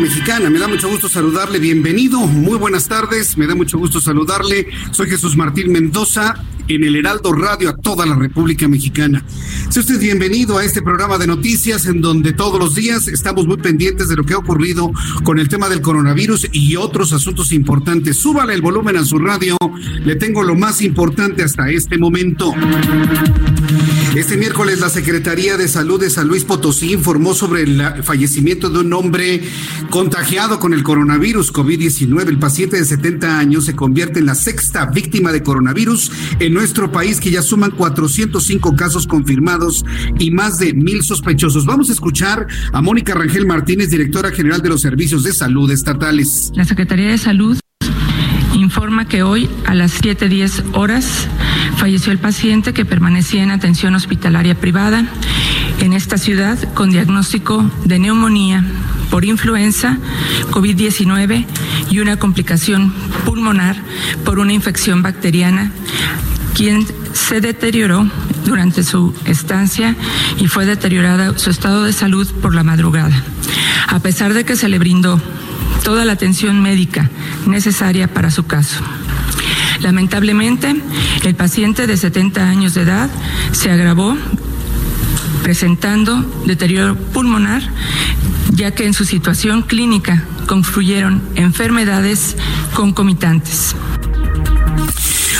Mexicana. Me da mucho gusto saludarle, bienvenido, muy buenas tardes, me da mucho gusto saludarle. Soy Jesús Martín Mendoza en el Heraldo Radio a toda la República Mexicana. Sea usted bienvenido a este programa de noticias en donde todos los días estamos muy pendientes de lo que ha ocurrido con el tema del coronavirus y otros asuntos importantes. Súbale el volumen a su radio, le tengo lo más importante hasta este momento. Este miércoles la Secretaría de Salud de San Luis Potosí informó sobre el fallecimiento de un hombre contagiado con el coronavirus COVID-19. El paciente de 70 años se convierte en la sexta víctima de coronavirus en nuestro país, que ya suman 405 casos confirmados y más de mil sospechosos. Vamos a escuchar a Mónica Rangel Martínez, directora general de los Servicios de Salud Estatales. La Secretaría de Salud informa que hoy a las 7.10 horas falleció el paciente que permanecía en atención hospitalaria privada en esta ciudad con diagnóstico de neumonía por influenza, COVID-19 y una complicación pulmonar por una infección bacteriana, quien se deterioró durante su estancia y fue deteriorada su estado de salud por la madrugada. A pesar de que se le brindó toda la atención médica necesaria para su caso. Lamentablemente, el paciente de 70 años de edad se agravó presentando deterioro pulmonar, ya que en su situación clínica confluyeron enfermedades concomitantes.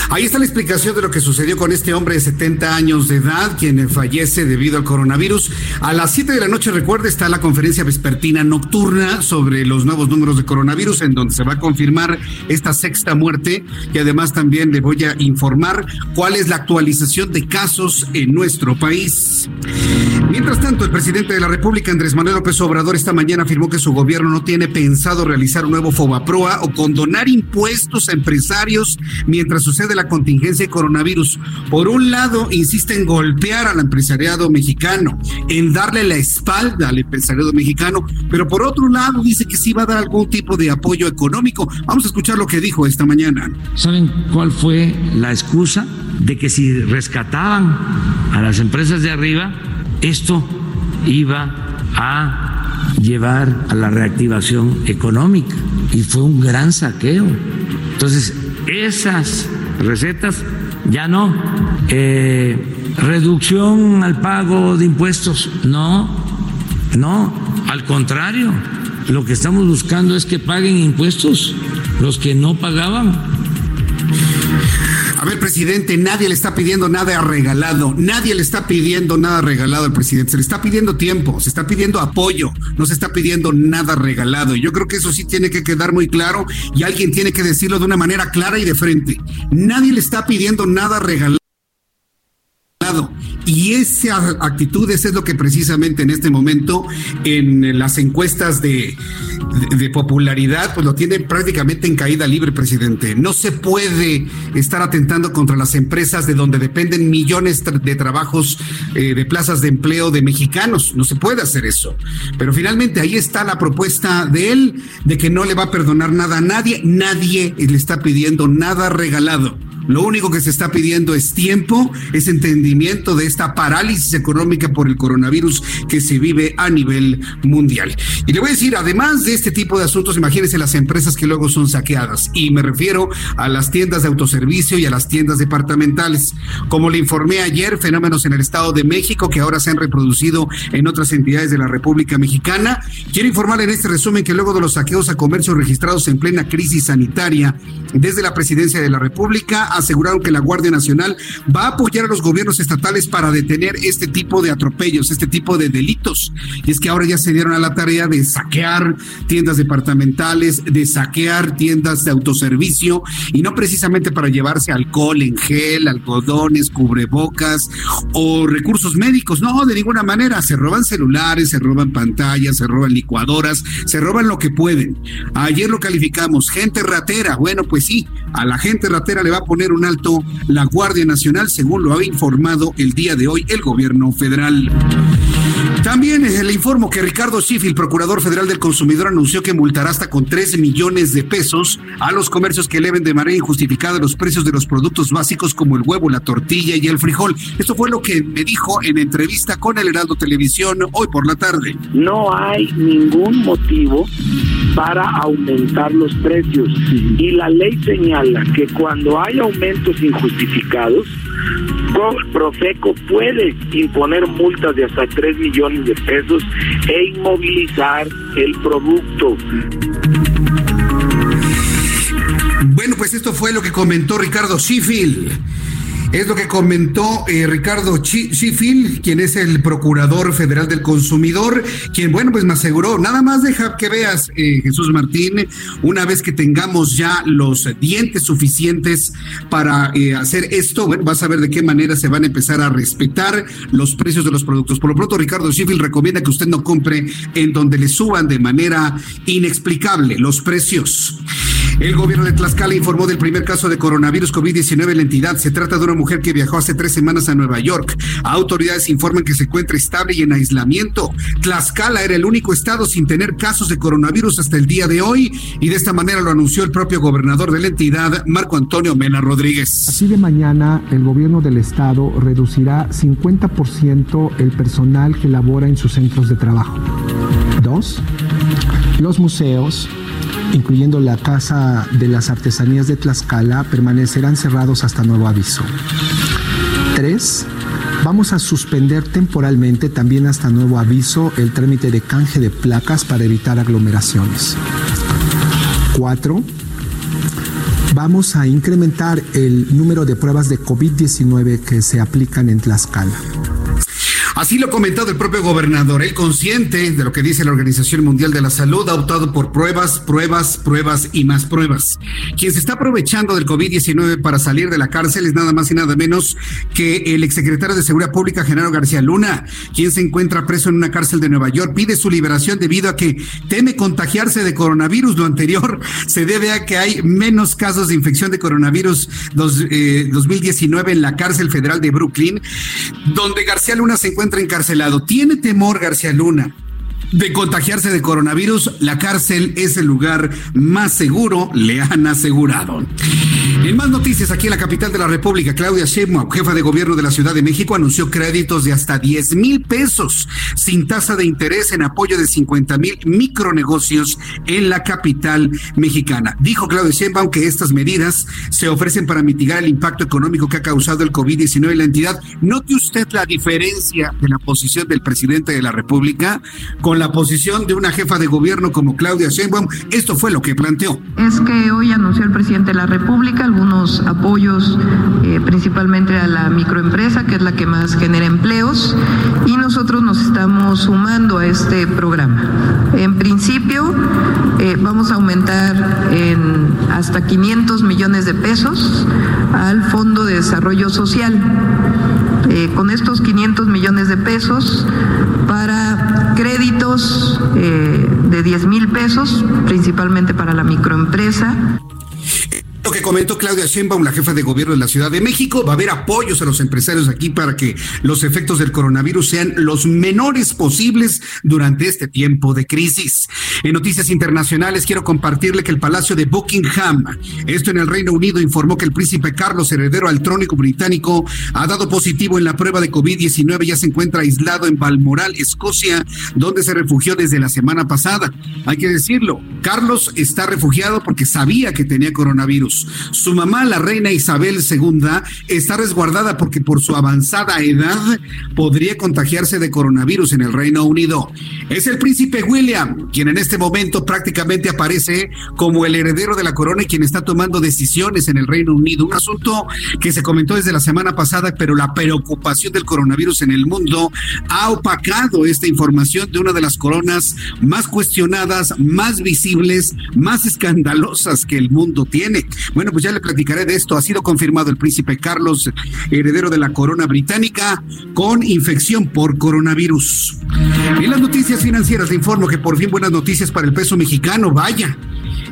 Ahí está la explicación de lo que sucedió con este hombre de 70 años de edad, quien fallece debido al coronavirus. A las 7 de la noche, recuerde, está la conferencia vespertina nocturna sobre los nuevos números de coronavirus, en donde se va a confirmar esta sexta muerte. Y además también le voy a informar cuál es la actualización de casos en nuestro país. Mientras tanto, el presidente de la República, Andrés Manuel López Obrador, esta mañana afirmó que su gobierno no tiene pensado realizar un nuevo FOBAPROA o condonar impuestos a empresarios mientras sucede la contingencia de coronavirus. Por un lado, insiste en golpear al empresariado mexicano, en darle la espalda al empresariado mexicano, pero por otro lado dice que sí va a dar algún tipo de apoyo económico. Vamos a escuchar lo que dijo esta mañana. ¿Saben cuál fue la excusa? De que si rescataban a las empresas de arriba, esto iba a llevar a la reactivación económica y fue un gran saqueo. Entonces, esas recetas ya no. Eh, reducción al pago de impuestos, no, no, al contrario, lo que estamos buscando es que paguen impuestos los que no pagaban. Ver, presidente, nadie le está pidiendo nada regalado, nadie le está pidiendo nada regalado al presidente, se le está pidiendo tiempo, se está pidiendo apoyo, no se está pidiendo nada regalado. Y yo creo que eso sí tiene que quedar muy claro y alguien tiene que decirlo de una manera clara y de frente. Nadie le está pidiendo nada regalado. Y esa actitud es lo que precisamente en este momento en las encuestas de, de, popularidad pues lo tiene prácticamente en caída libre, presidente. No se puede estar atentando contra las empresas de donde dependen millones de trabajos, eh, de plazas de empleo de mexicanos. No se puede hacer eso. Pero finalmente ahí está la propuesta de él de que no le va a perdonar nada a nadie. Nadie le está pidiendo nada regalado Lo único que se está pidiendo es tiempo, es entendimiento de esta parálisis económica por el coronavirus que se vive a nivel mundial. Y le voy a decir, además de este tipo de asuntos, imagínense las empresas que luego son saqueadas. Y me refiero a las tiendas de autoservicio y a las tiendas departamentales. Como le informé ayer, fenómenos en el Estado de México que ahora se han reproducido en otras entidades de la República Mexicana. Quiero informarle en este resumen que luego de los saqueos a comercios registrados en plena crisis sanitaria desde la presidencia de la República, aseguraron que la Guardia Nacional va a apoyar a los gobiernos estatales para detener este tipo de atropellos, este tipo de delitos. Y es que ahora ya se dieron a la tarea de saquear tiendas departamentales, de saquear tiendas de autoservicio y no precisamente para llevarse alcohol en gel, algodones, cubrebocas o recursos médicos. No, de ninguna manera. Se roban celulares, se roban pantallas, se roban licuadoras, se roban lo que pueden. Ayer lo calificamos, gente ratera. Bueno, pues sí, a la gente ratera le va a poner un alto la Guardia Nacional, según lo ha informado el día de hoy el gobierno federal. También eh, le informo que Ricardo Schiff, procurador federal del consumidor, anunció que multará hasta con 3 millones de pesos a los comercios que eleven de manera injustificada los precios de los productos básicos como el huevo, la tortilla y el frijol. Esto fue lo que me dijo en entrevista con el Heraldo Televisión hoy por la tarde. No hay ningún motivo para aumentar los precios y la ley señala que cuando hay aumentos injustificados, Profeco puede imponer multas de hasta 3 millones de pesos e inmovilizar el producto. Bueno, pues esto fue lo que comentó Ricardo Sheffield es lo que comentó eh, Ricardo Sheffield, quien es el Procurador Federal del Consumidor, quien, bueno, pues me aseguró, nada más deja que veas, eh, Jesús Martín, una vez que tengamos ya los dientes suficientes para eh, hacer esto, bueno, vas a ver de qué manera se van a empezar a respetar los precios de los productos. Por lo pronto, Ricardo Sheffield recomienda que usted no compre en donde le suban de manera inexplicable los precios. El gobierno de Tlaxcala informó del primer caso de coronavirus COVID-19 en la entidad. Se trata de una mujer que viajó hace tres semanas a Nueva York. Autoridades informan que se encuentra estable y en aislamiento. Tlaxcala era el único estado sin tener casos de coronavirus hasta el día de hoy y de esta manera lo anunció el propio gobernador de la entidad, Marco Antonio Mena Rodríguez. Así de mañana el gobierno del estado reducirá 50% el personal que labora en sus centros de trabajo. Dos, los museos incluyendo la Casa de las Artesanías de Tlaxcala, permanecerán cerrados hasta nuevo aviso. 3. Vamos a suspender temporalmente, también hasta nuevo aviso, el trámite de canje de placas para evitar aglomeraciones. 4. Vamos a incrementar el número de pruebas de COVID-19 que se aplican en Tlaxcala. Así lo ha comentado el propio gobernador. Él consciente de lo que dice la Organización Mundial de la Salud ha optado por pruebas, pruebas, pruebas y más pruebas. Quien se está aprovechando del COVID-19 para salir de la cárcel es nada más y nada menos que el exsecretario de Seguridad Pública, Genaro García Luna, quien se encuentra preso en una cárcel de Nueva York. Pide su liberación debido a que teme contagiarse de coronavirus. Lo anterior se debe a que hay menos casos de infección de coronavirus 2019 eh, en la cárcel federal de Brooklyn, donde García Luna se encuentra encarcelado. ¿Tiene temor García Luna de contagiarse de coronavirus, la cárcel es el lugar más seguro, le han asegurado. En más noticias, aquí en la capital de la República, Claudia Sheinbaum, jefa de gobierno de la Ciudad de México, anunció créditos de hasta 10 mil pesos sin tasa de interés en apoyo de 50 mil micronegocios en la capital mexicana. Dijo Claudia Sheinbaum que estas medidas se ofrecen para mitigar el impacto económico que ha causado el COVID-19 en la entidad. Note usted la diferencia de la posición del presidente de la República con la posición de una jefa de gobierno como Claudia Sheinbaum. Esto fue lo que planteó. Es que hoy anunció el presidente de la República algunos apoyos eh, principalmente a la microempresa, que es la que más genera empleos, y nosotros nos estamos sumando a este programa. En principio, eh, vamos a aumentar en hasta 500 millones de pesos al Fondo de Desarrollo Social. Eh, con estos 500 millones de pesos para eh, de 10 mil pesos, principalmente para la microempresa. Lo que comentó Claudia Sheinbaum, la jefa de gobierno de la Ciudad de México, va a haber apoyos a los empresarios aquí para que los efectos del coronavirus sean los menores posibles durante este tiempo de crisis. En noticias internacionales quiero compartirle que el Palacio de Buckingham, esto en el Reino Unido, informó que el príncipe Carlos, heredero al trónico británico, ha dado positivo en la prueba de COVID-19 y ya se encuentra aislado en Balmoral, Escocia, donde se refugió desde la semana pasada. Hay que decirlo, Carlos está refugiado porque sabía que tenía coronavirus. Su mamá, la reina Isabel II, está resguardada porque por su avanzada edad podría contagiarse de coronavirus en el Reino Unido. Es el príncipe William, quien en este momento prácticamente aparece como el heredero de la corona y quien está tomando decisiones en el Reino Unido. Un asunto que se comentó desde la semana pasada, pero la preocupación del coronavirus en el mundo ha opacado esta información de una de las coronas más cuestionadas, más visibles, más escandalosas que el mundo tiene. Bueno, pues ya le platicaré de esto. Ha sido confirmado el príncipe Carlos, heredero de la corona británica, con infección por coronavirus. En las noticias financieras le informo que por fin buenas noticias para el peso mexicano. Vaya,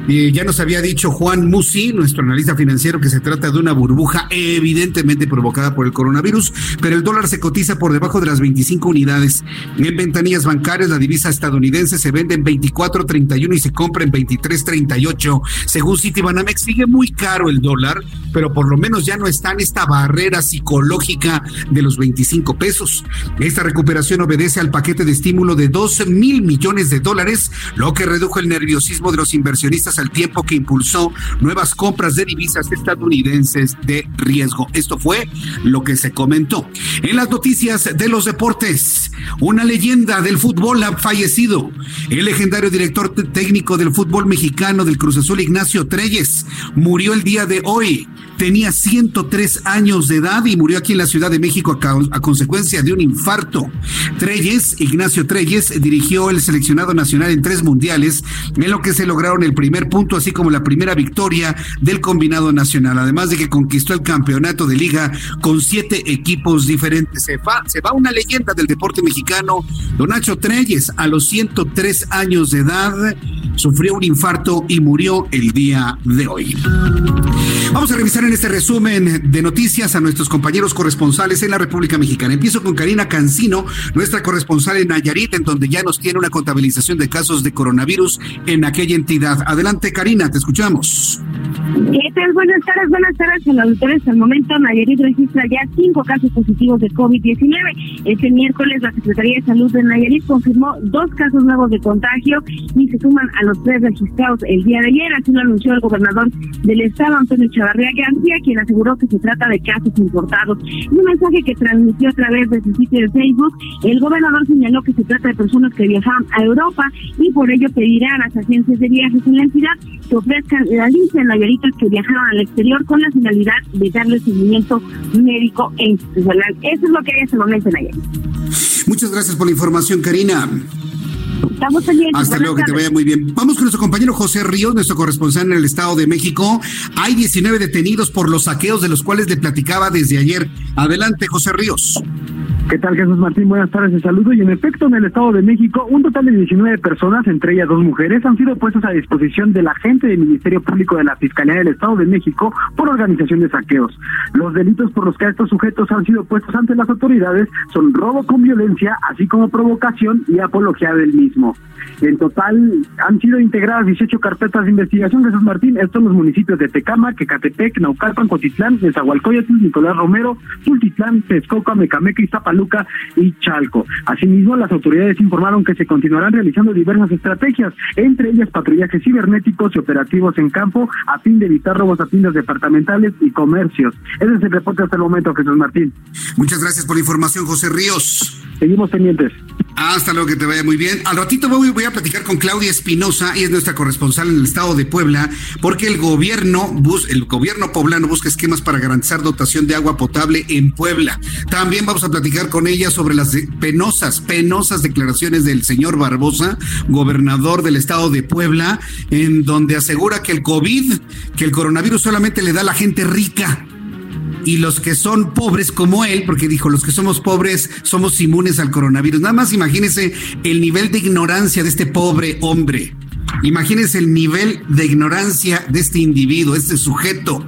ya nos había dicho Juan Musi, nuestro analista financiero, que se trata de una burbuja evidentemente provocada por el coronavirus, pero el dólar se cotiza por debajo de las 25 unidades. En ventanillas bancarias, la divisa estadounidense se vende en 24.31 y se compra en 23.38. Según Citibanamex, sigue muy caro el dólar, pero por lo menos ya no está en esta barrera psicológica de los 25 pesos. Esta recuperación obedece al paquete de estímulo de 12 mil millones de dólares, lo que redujo el nerviosismo de los inversionistas al tiempo que impulsó nuevas compras de divisas estadounidenses de riesgo. Esto fue lo que se comentó. En las noticias de los deportes, una leyenda del fútbol ha fallecido. El legendario director técnico del fútbol mexicano del Cruz Azul, Ignacio Treyes, murió el día de hoy. Tenía 103 años de edad y murió aquí en la Ciudad de México a, consecuencia de un infarto. Treyes, Ignacio Treyes, dirigió el seleccionado nacional en tres mundiales, en lo que se lograron el primer punto, así como la primera victoria del combinado nacional, además de que conquistó el campeonato de liga con siete equipos diferentes. Se va, se va una leyenda del deporte mexicano, Don Nacho Treyes, a los 103 años de edad, sufrió un infarto y murió el día de hoy. Vamos a revisar en este resumen de noticias a nuestros compañeros corresponsales en la República Mexicana. Empiezo con Karina Cancino, nuestra corresponsal en Nayarit, en donde ya nos tiene una contabilización de casos de coronavirus en aquella entidad. Adelante, Karina, te escuchamos. Buenas tardes, buenas tardes a los autores. Al momento, Nayarit registra ya cinco casos positivos de COVID-19. Este miércoles, la Secretaría de Salud de Nayarit confirmó dos casos nuevos de contagio y se suman a los tres registrados el día de ayer. Así lo anunció el gobernador del estado, Antonio Chavarría García, quien aseguró que se trata de casos importados. Un mensaje que transmitió a través de su sitio de Facebook, el gobernador señaló que se trata de personas que viajaron a Europa y por ello pedirá a las agencias de viajes en la entidad que ofrezcan la lista de nayaritas que viajaron al exterior con la finalidad de darle seguimiento médico e institucional. Eso es lo que hay hasta el momento en. Muchas gracias por la información, Karina. Estamos pendientes. Hasta luego, que te vaya muy bien. Vamos con nuestro compañero José Ríos, nuestro corresponsal en el Estado de México. Hay 19 detenidos por los saqueos de los cuales le platicaba desde ayer. Adelante, José Ríos. ¿Qué tal, Jesús Martín? Buenas tardes, te saludo. Y en efecto, en el Estado de México, un total de 19 personas, entre ellas dos mujeres, han sido puestas a disposición del agente del Ministerio Público de la Fiscalía del Estado de México por organización de saqueos. Los delitos por los que estos sujetos han sido puestos ante las autoridades son robo con violencia, así como provocación y apología del mismo. En total han sido integradas 18 carpetas de investigación, Jesús Martín, estos los municipios de Tecama, Quecatepec, Naucalpan, Cotitlán, Nezahualcóyotl, Nicolás Romero, Tultitlán, Texcoco, Mecameca, Iztapaluca y Chalco. Asimismo, las autoridades informaron que se continuarán realizando diversas estrategias, entre ellas patrullajes cibernéticos y operativos en campo, a fin de evitar robos a tiendas departamentales y comercios. Ese es el reporte hasta el momento, Jesús Martín. Muchas gracias por la información, José Ríos. Seguimos pendientes. Hasta luego, que te vaya muy bien. Al ratito voy, a platicar con Claudia Espinosa, y es nuestra corresponsal en el estado de Puebla, porque el gobierno, bus, el gobierno poblano busca esquemas para garantizar dotación de agua potable en Puebla. También vamos a platicar con ella sobre las penosas, penosas declaraciones del señor Barbosa, gobernador del estado de Puebla, en donde asegura que el COVID, que el coronavirus solamente le da a la gente rica y los que son pobres como él, porque dijo, los que somos pobres somos inmunes al coronavirus. Nada más imagínese el nivel de ignorancia de este pobre hombre. Imagínense el nivel de ignorancia de este individuo, este sujeto.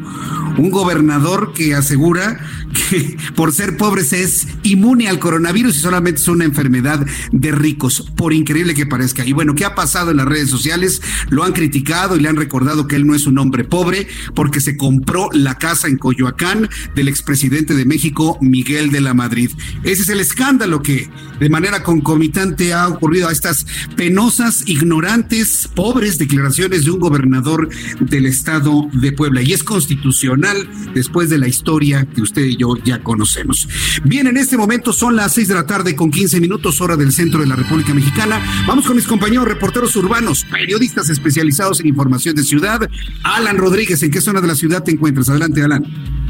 Un gobernador que asegura que por ser pobre se es inmune al coronavirus y solamente es una enfermedad de ricos, por increíble que parezca. Y bueno, ¿qué ha pasado en las redes sociales? Lo han criticado y le han recordado que él no es un hombre pobre porque se compró la casa en Coyoacán del expresidente de México, Miguel de la Madrid. Ese es el escándalo que de manera concomitante ha ocurrido a estas penosas, ignorantes, pobres declaraciones de un gobernador del estado de Puebla. Y es constitucional después de la historia que usted y yo ya conocemos. Bien, en este momento son las seis de la tarde con 15 minutos hora del centro de la República Mexicana. Vamos con mis compañeros reporteros urbanos, periodistas especializados en información de ciudad. Alan Rodríguez, ¿en qué zona de la ciudad te encuentras? Adelante, Alan.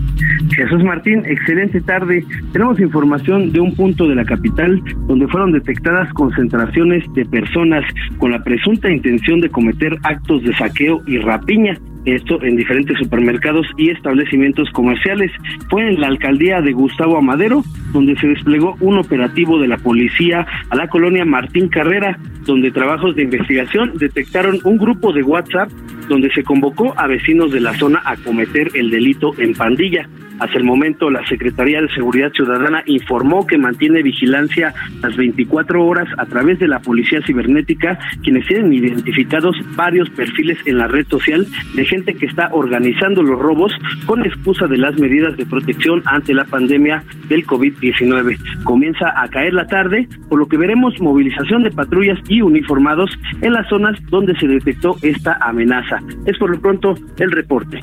Jesús Martín, excelente tarde. Tenemos información de un punto de la capital donde fueron detectadas concentraciones de personas con la presunta intención de cometer actos de saqueo y rapiña esto en diferentes supermercados y establecimientos comerciales. Fue en la alcaldía de Gustavo Amadero, donde se desplegó un operativo de la policía a la colonia Martín Carrera, donde trabajos de investigación detectaron un grupo de WhatsApp donde se convocó a vecinos de la zona a cometer el delito en pandilla. Hasta el momento, la Secretaría de Seguridad Ciudadana informó que mantiene vigilancia las 24 horas a través de la Policía Cibernética, quienes tienen identificados varios perfiles en la red social de gente que está organizando los robos con excusa de las medidas de protección ante la pandemia del COVID-19. Comienza a caer la tarde, por lo que veremos movilización de patrullas y uniformados en las zonas donde se detectó esta amenaza. Es por lo pronto el reporte.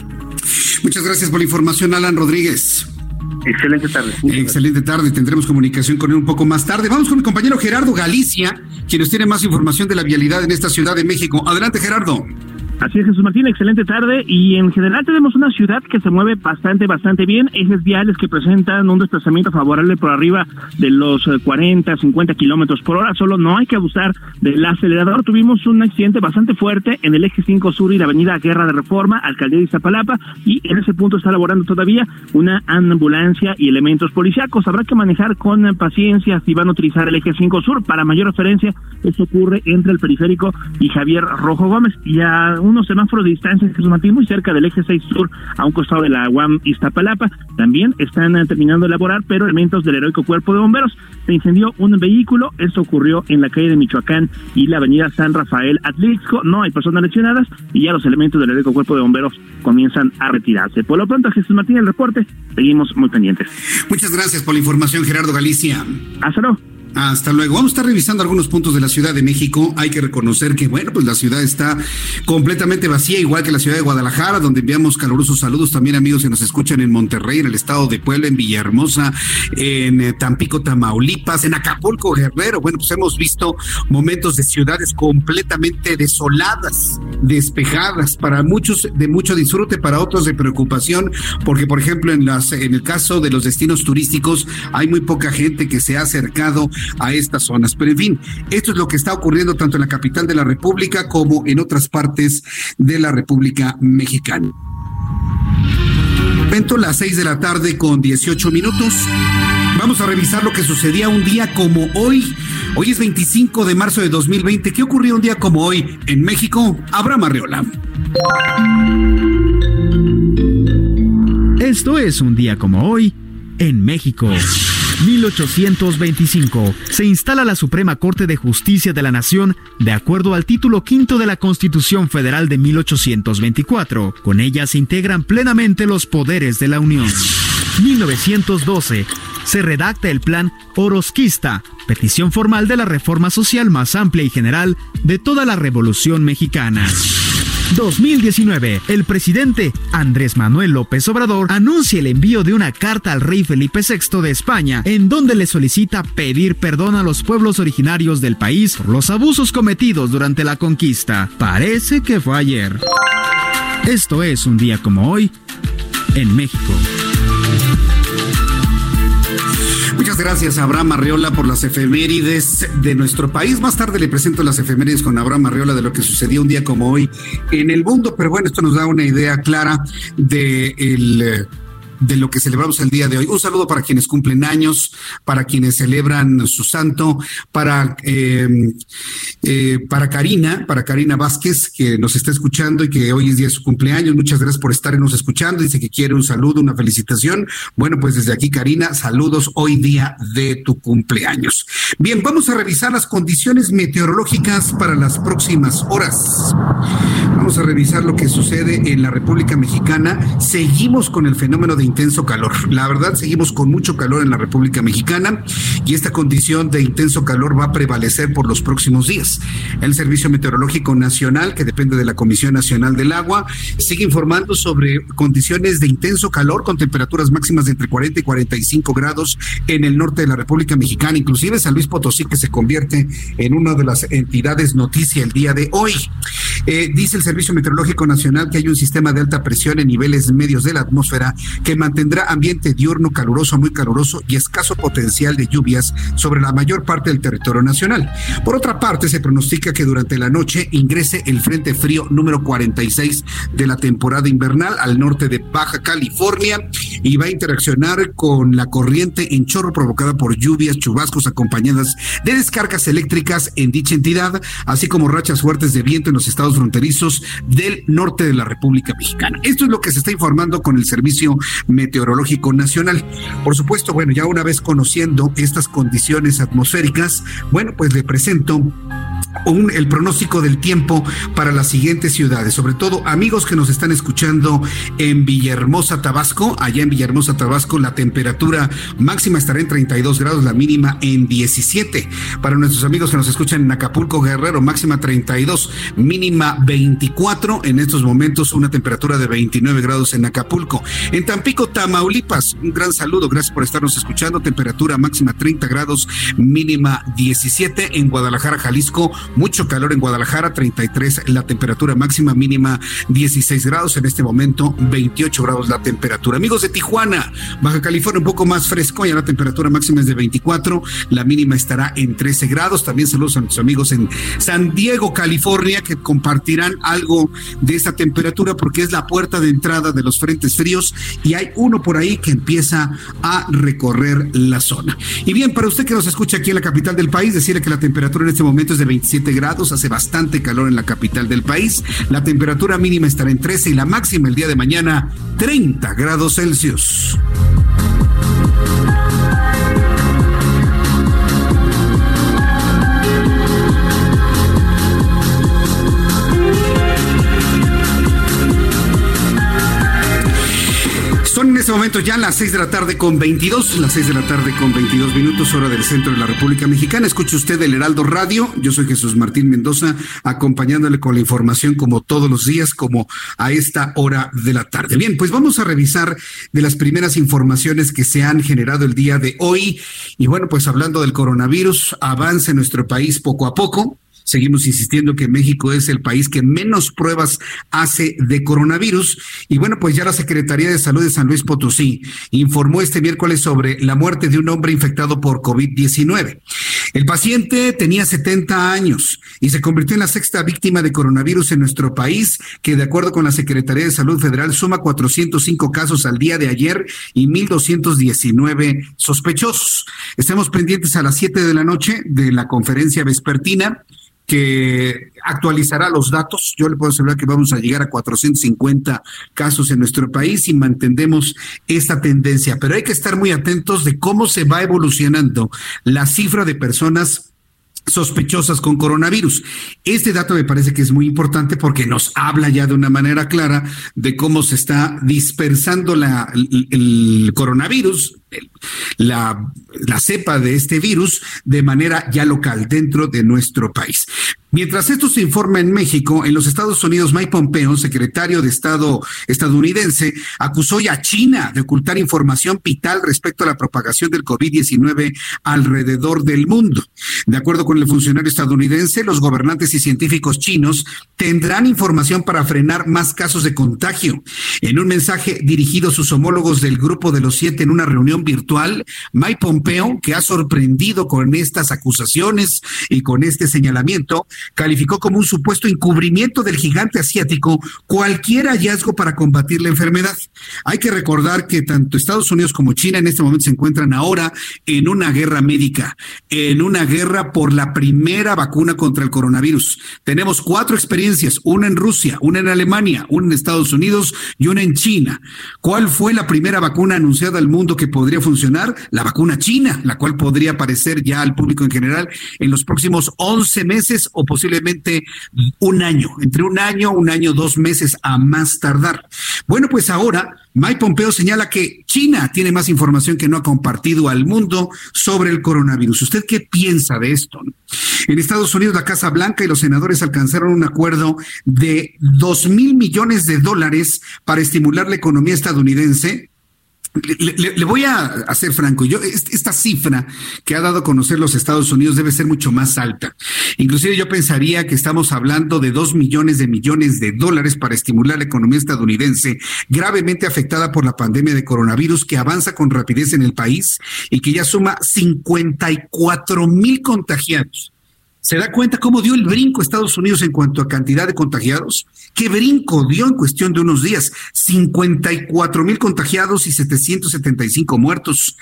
Muchas gracias por la información, Alan Rodríguez. Excelente tarde. Excelente tarde. Tendremos comunicación con él un poco más tarde. Vamos con mi compañero Gerardo Galicia, quien nos tiene más información de la vialidad en esta Ciudad de México. Adelante, Gerardo. Así es, Jesús Martín, excelente tarde. Y en general tenemos una ciudad que se mueve bastante, bastante bien. Ejes viales que presentan un desplazamiento favorable por arriba de los 40, eh, 50 kilómetros por hora. Solo no hay que abusar del acelerador. Tuvimos un accidente bastante fuerte en el eje 5 sur y la avenida Guerra de Reforma, alcaldía de Iztapalapa. Y en ese punto está laborando todavía una ambulancia y elementos policíacos. Habrá que manejar con paciencia si van a utilizar el eje 5 sur. Para mayor referencia, esto ocurre entre el periférico y Javier Rojo Gómez. Y a un unos semáforos de distancia que se mantienen muy cerca del eje 6 sur a un costado de la UAM Iztapalapa. También están eh, terminando de elaborar, pero elementos del heroico cuerpo de bomberos. Se incendió un vehículo, esto ocurrió en la calle de Michoacán y la avenida San Rafael Atlixco. No hay personas lesionadas y ya los elementos del heroico cuerpo de bomberos comienzan a retirarse. Por lo pronto, Jesús Martín, el reporte, seguimos muy pendientes. Muchas gracias por la información, Gerardo Galicia. Hasta luego. Hasta luego. Vamos a estar revisando algunos puntos de la Ciudad de México. Hay que reconocer que, bueno, pues la ciudad está completamente vacía, igual que la ciudad de Guadalajara, donde enviamos calurosos saludos también amigos que nos escuchan en Monterrey, en el estado de Puebla, en Villahermosa, en eh, Tampico, Tamaulipas, en Acapulco, Guerrero. Bueno, pues hemos visto momentos de ciudades completamente desoladas, despejadas, para muchos de mucho disfrute, para otros de preocupación, porque, por ejemplo, en, las, en el caso de los destinos turísticos, hay muy poca gente que se ha acercado a estas zonas. Pero en fin, esto es lo que está ocurriendo tanto en la capital de la República como en otras partes de la República Mexicana. Momento las seis de la tarde con 18 minutos. Vamos a revisar lo que sucedía un día como hoy. Hoy es 25 de marzo de 2020. ¿Qué ocurrió un día como hoy en México? Abraham Arreola. Esto es un día como hoy en México. 1825 se instala la Suprema Corte de Justicia de la Nación de acuerdo al título quinto de la Constitución Federal de 1824. Con ella se integran plenamente los poderes de la Unión. 1912 se redacta el Plan Orosquista, petición formal de la reforma social más amplia y general de toda la Revolución Mexicana. 2019, el presidente Andrés Manuel López Obrador anuncia el envío de una carta al rey Felipe VI de España, en donde le solicita pedir perdón a los pueblos originarios del país por los abusos cometidos durante la conquista. Parece que fue ayer. Esto es un día como hoy en México. Muchas gracias a Abraham Arreola por las efemérides de nuestro país. Más tarde le presento las efemérides con Abraham Arreola de lo que sucedió un día como hoy en el mundo, pero bueno, esto nos da una idea clara de el de lo que celebramos el día de hoy. Un saludo para quienes cumplen años, para quienes celebran su santo, para, eh, eh, para Karina, para Karina Vázquez, que nos está escuchando y que hoy es día de su cumpleaños. Muchas gracias por estarnos escuchando. Dice que quiere un saludo, una felicitación. Bueno, pues desde aquí, Karina, saludos hoy día de tu cumpleaños. Bien, vamos a revisar las condiciones meteorológicas para las próximas horas. Vamos a revisar lo que sucede en la República Mexicana. Seguimos con el fenómeno de intenso calor. La verdad, seguimos con mucho calor en la República Mexicana y esta condición de intenso calor va a prevalecer por los próximos días. El Servicio Meteorológico Nacional, que depende de la Comisión Nacional del Agua, sigue informando sobre condiciones de intenso calor con temperaturas máximas de entre 40 y 45 grados en el norte de la República Mexicana, inclusive San Luis Potosí, que se convierte en una de las entidades noticia el día de hoy. Eh, dice el Servicio Meteorológico Nacional que hay un sistema de alta presión en niveles medios de la atmósfera que mantendrá ambiente diurno caluroso, muy caluroso y escaso potencial de lluvias sobre la mayor parte del territorio nacional. Por otra parte, se pronostica que durante la noche ingrese el Frente Frío número 46 de la temporada invernal al norte de Baja California y va a interaccionar con la corriente en chorro provocada por lluvias, chubascos acompañadas de descargas eléctricas en dicha entidad, así como rachas fuertes de viento en los estados fronterizos del norte de la República Mexicana. Esto es lo que se está informando con el Servicio Meteorológico Nacional. Por supuesto, bueno, ya una vez conociendo estas condiciones atmosféricas, bueno, pues le presento el pronóstico del tiempo para las siguientes ciudades, sobre todo amigos que nos están escuchando en Villahermosa, Tabasco. Allá en Villahermosa, Tabasco, la temperatura máxima estará en 32 grados, la mínima en 17. Para nuestros amigos que nos escuchan en Acapulco, Guerrero, máxima 32, mínima 24. En estos momentos, una temperatura de 29 grados en Acapulco. En Tampico, Tamaulipas, un gran saludo, gracias por estarnos escuchando. Temperatura máxima 30 grados, mínima 17. En Guadalajara, Jalisco, mucho calor en Guadalajara, 33 la temperatura máxima, mínima 16 grados, en este momento 28 grados la temperatura. Amigos de Tijuana, Baja California un poco más fresco, ya la temperatura máxima es de 24, la mínima estará en 13 grados. También saludos a nuestros amigos en San Diego, California, que compartirán algo de esta temperatura porque es la puerta de entrada de los frentes fríos y hay uno por ahí que empieza a recorrer la zona. Y bien, para usted que nos escucha aquí en la capital del país, decirle que la temperatura en este momento es de 27 grados, hace bastante calor en la capital del país. La temperatura mínima estará en 13 y la máxima el día de mañana 30 grados Celsius. En este momento ya las 6 de la tarde con 22, las 6 de la tarde con 22 minutos, hora del centro de la República Mexicana. Escuche usted el Heraldo Radio. Yo soy Jesús Martín Mendoza, acompañándole con la información como todos los días, como a esta hora de la tarde. Bien, pues vamos a revisar de las primeras informaciones que se han generado el día de hoy. Y bueno, pues hablando del coronavirus, avanza en nuestro país poco a poco. Seguimos insistiendo que México es el país que menos pruebas hace de coronavirus. Y bueno, pues ya la Secretaría de Salud de San Luis Potosí informó este miércoles sobre la muerte de un hombre infectado por COVID-19. El paciente tenía 70 años y se convirtió en la sexta víctima de coronavirus en nuestro país, que de acuerdo con la Secretaría de Salud Federal suma 405 casos al día de ayer y 1.219 sospechosos. Estamos pendientes a las 7 de la noche de la conferencia vespertina que actualizará los datos. Yo le puedo asegurar que vamos a llegar a 450 casos en nuestro país y mantendemos esta tendencia, pero hay que estar muy atentos de cómo se va evolucionando la cifra de personas sospechosas con coronavirus. Este dato me parece que es muy importante porque nos habla ya de una manera clara de cómo se está dispersando la, el coronavirus la, cepa de este virus de manera ya local dentro de nuestro país. Mientras esto se informa en México, en los Estados Unidos, Mike Pompeo, secretario de Estado estadounidense, acusó ya a China de ocultar información vital respecto a la propagación del COVID-19 alrededor del mundo. De acuerdo con el funcionario estadounidense, los gobernantes y científicos chinos tendrán información para frenar más casos de contagio. En un mensaje dirigido a sus homólogos del Grupo de los Siete en una reunión virtual, Mike Pompeo, que ha sorprendido con estas acusaciones y con este señalamiento, calificó como un supuesto encubrimiento del gigante asiático cualquier hallazgo para combatir la enfermedad. Hay que recordar que tanto Estados Unidos como China en este momento se encuentran ahora en una guerra médica, en una guerra por la primera vacuna contra el coronavirus. Tenemos cuatro experiencias, una en Rusia, una en Alemania, una en Estados Unidos y una en China. ¿Cuál fue la primera vacuna anunciada al mundo que podría funcionar? La vacuna china, la cual podría aparecer ya al público en general en los próximos 11 meses o posiblemente un año, entre un año, un año, dos meses a más tardar. Bueno, pues ahora Mike Pompeo señala que China tiene más información que no ha compartido al mundo sobre el coronavirus. ¿Usted qué piensa de esto? En Estados Unidos, la Casa Blanca y los senadores alcanzaron un acuerdo de dos mil millones de dólares para estimular la economía estadounidense le, voy a hacer franco, yo esta cifra que ha dado a conocer los Estados Unidos debe ser mucho más alta. Inclusive yo pensaría que estamos hablando de dos millones de millones de dólares para estimular la economía estadounidense gravemente afectada por la pandemia de coronavirus que avanza con rapidez en el país y que ya suma 54 mil contagiados. ¿Se da cuenta cómo dio el brinco Estados Unidos en cuanto a cantidad de contagiados? ¿Qué brinco dio en cuestión de unos días? 54 mil contagiados y 775 muertos.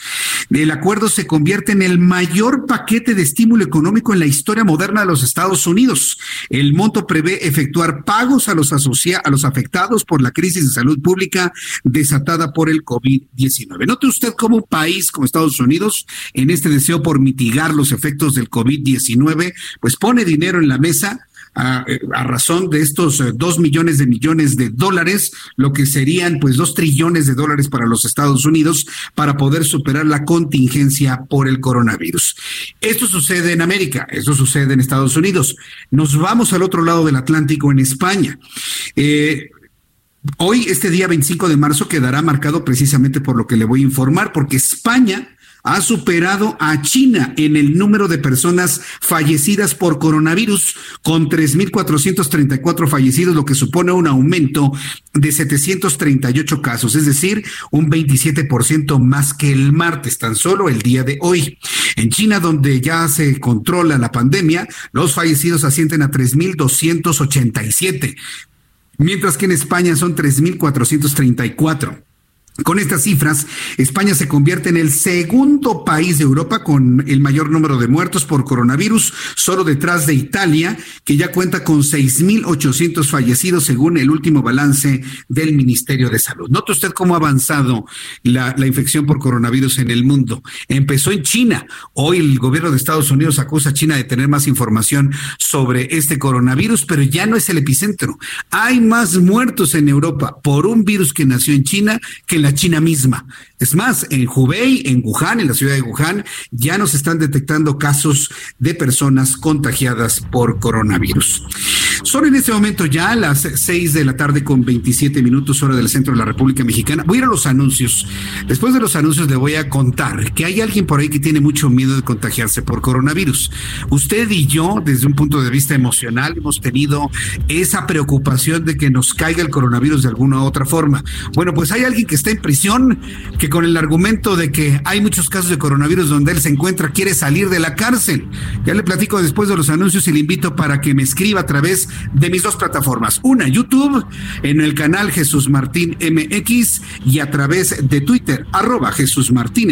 El acuerdo se convierte en el mayor paquete de estímulo económico en la historia moderna de los Estados Unidos. El monto prevé efectuar pagos a los, a los afectados por la crisis de salud pública desatada por el COVID-19. Note usted cómo un país como Estados Unidos, en este deseo por mitigar los efectos del COVID-19, pues pone dinero en la mesa a, razón de estos eh, dos millones de millones de dólares, lo que serían pues dos trillones de dólares para los Estados Unidos para poder superar la contingencia por el coronavirus. Esto sucede en América, esto sucede en Estados Unidos. Nos vamos al otro lado del Atlántico, en España. Eh, hoy, este día 25 de marzo, quedará marcado precisamente por lo que le voy a informar, porque España ha superado a China en el número de personas fallecidas por coronavirus, con 3.434 fallecidos, lo que supone un aumento de 738 casos, es decir, un 27% más que el martes, tan solo el día de hoy. En China, donde ya se controla la pandemia, los fallecidos ascienden a 3.287, mientras que en España son 3.434. Con estas cifras, España se convierte en el segundo país de Europa con el mayor número de muertos por coronavirus, solo detrás de Italia, que ya cuenta con 6.800 fallecidos según el último balance del Ministerio de Salud. Note usted cómo ha avanzado la, la infección por coronavirus en el mundo. Empezó en China. Hoy el gobierno de Estados Unidos acusa a China de tener más información sobre este coronavirus, pero ya no es el epicentro. Hay más muertos en Europa por un virus que nació en China que la China misma. Es más, en Hubei, en Wuhan, en la ciudad de Wuhan, ya nos están detectando casos de personas contagiadas por coronavirus. Son en este momento ya las seis de la tarde con 27 minutos hora del centro de la República Mexicana. Voy a ir a los anuncios. Después de los anuncios le voy a contar que hay alguien por ahí que tiene mucho miedo de contagiarse por coronavirus. Usted y yo, desde un punto de vista emocional, hemos tenido esa preocupación de que nos caiga el coronavirus de alguna u otra forma. Bueno, pues hay alguien que está en prisión que con el argumento de que hay muchos casos de coronavirus donde él se encuentra quiere salir de la cárcel. Ya le platico después de los anuncios y le invito para que me escriba a través de mis dos plataformas. Una, YouTube, en el canal Jesús Martín MX y a través de Twitter, arroba Jesús Martín.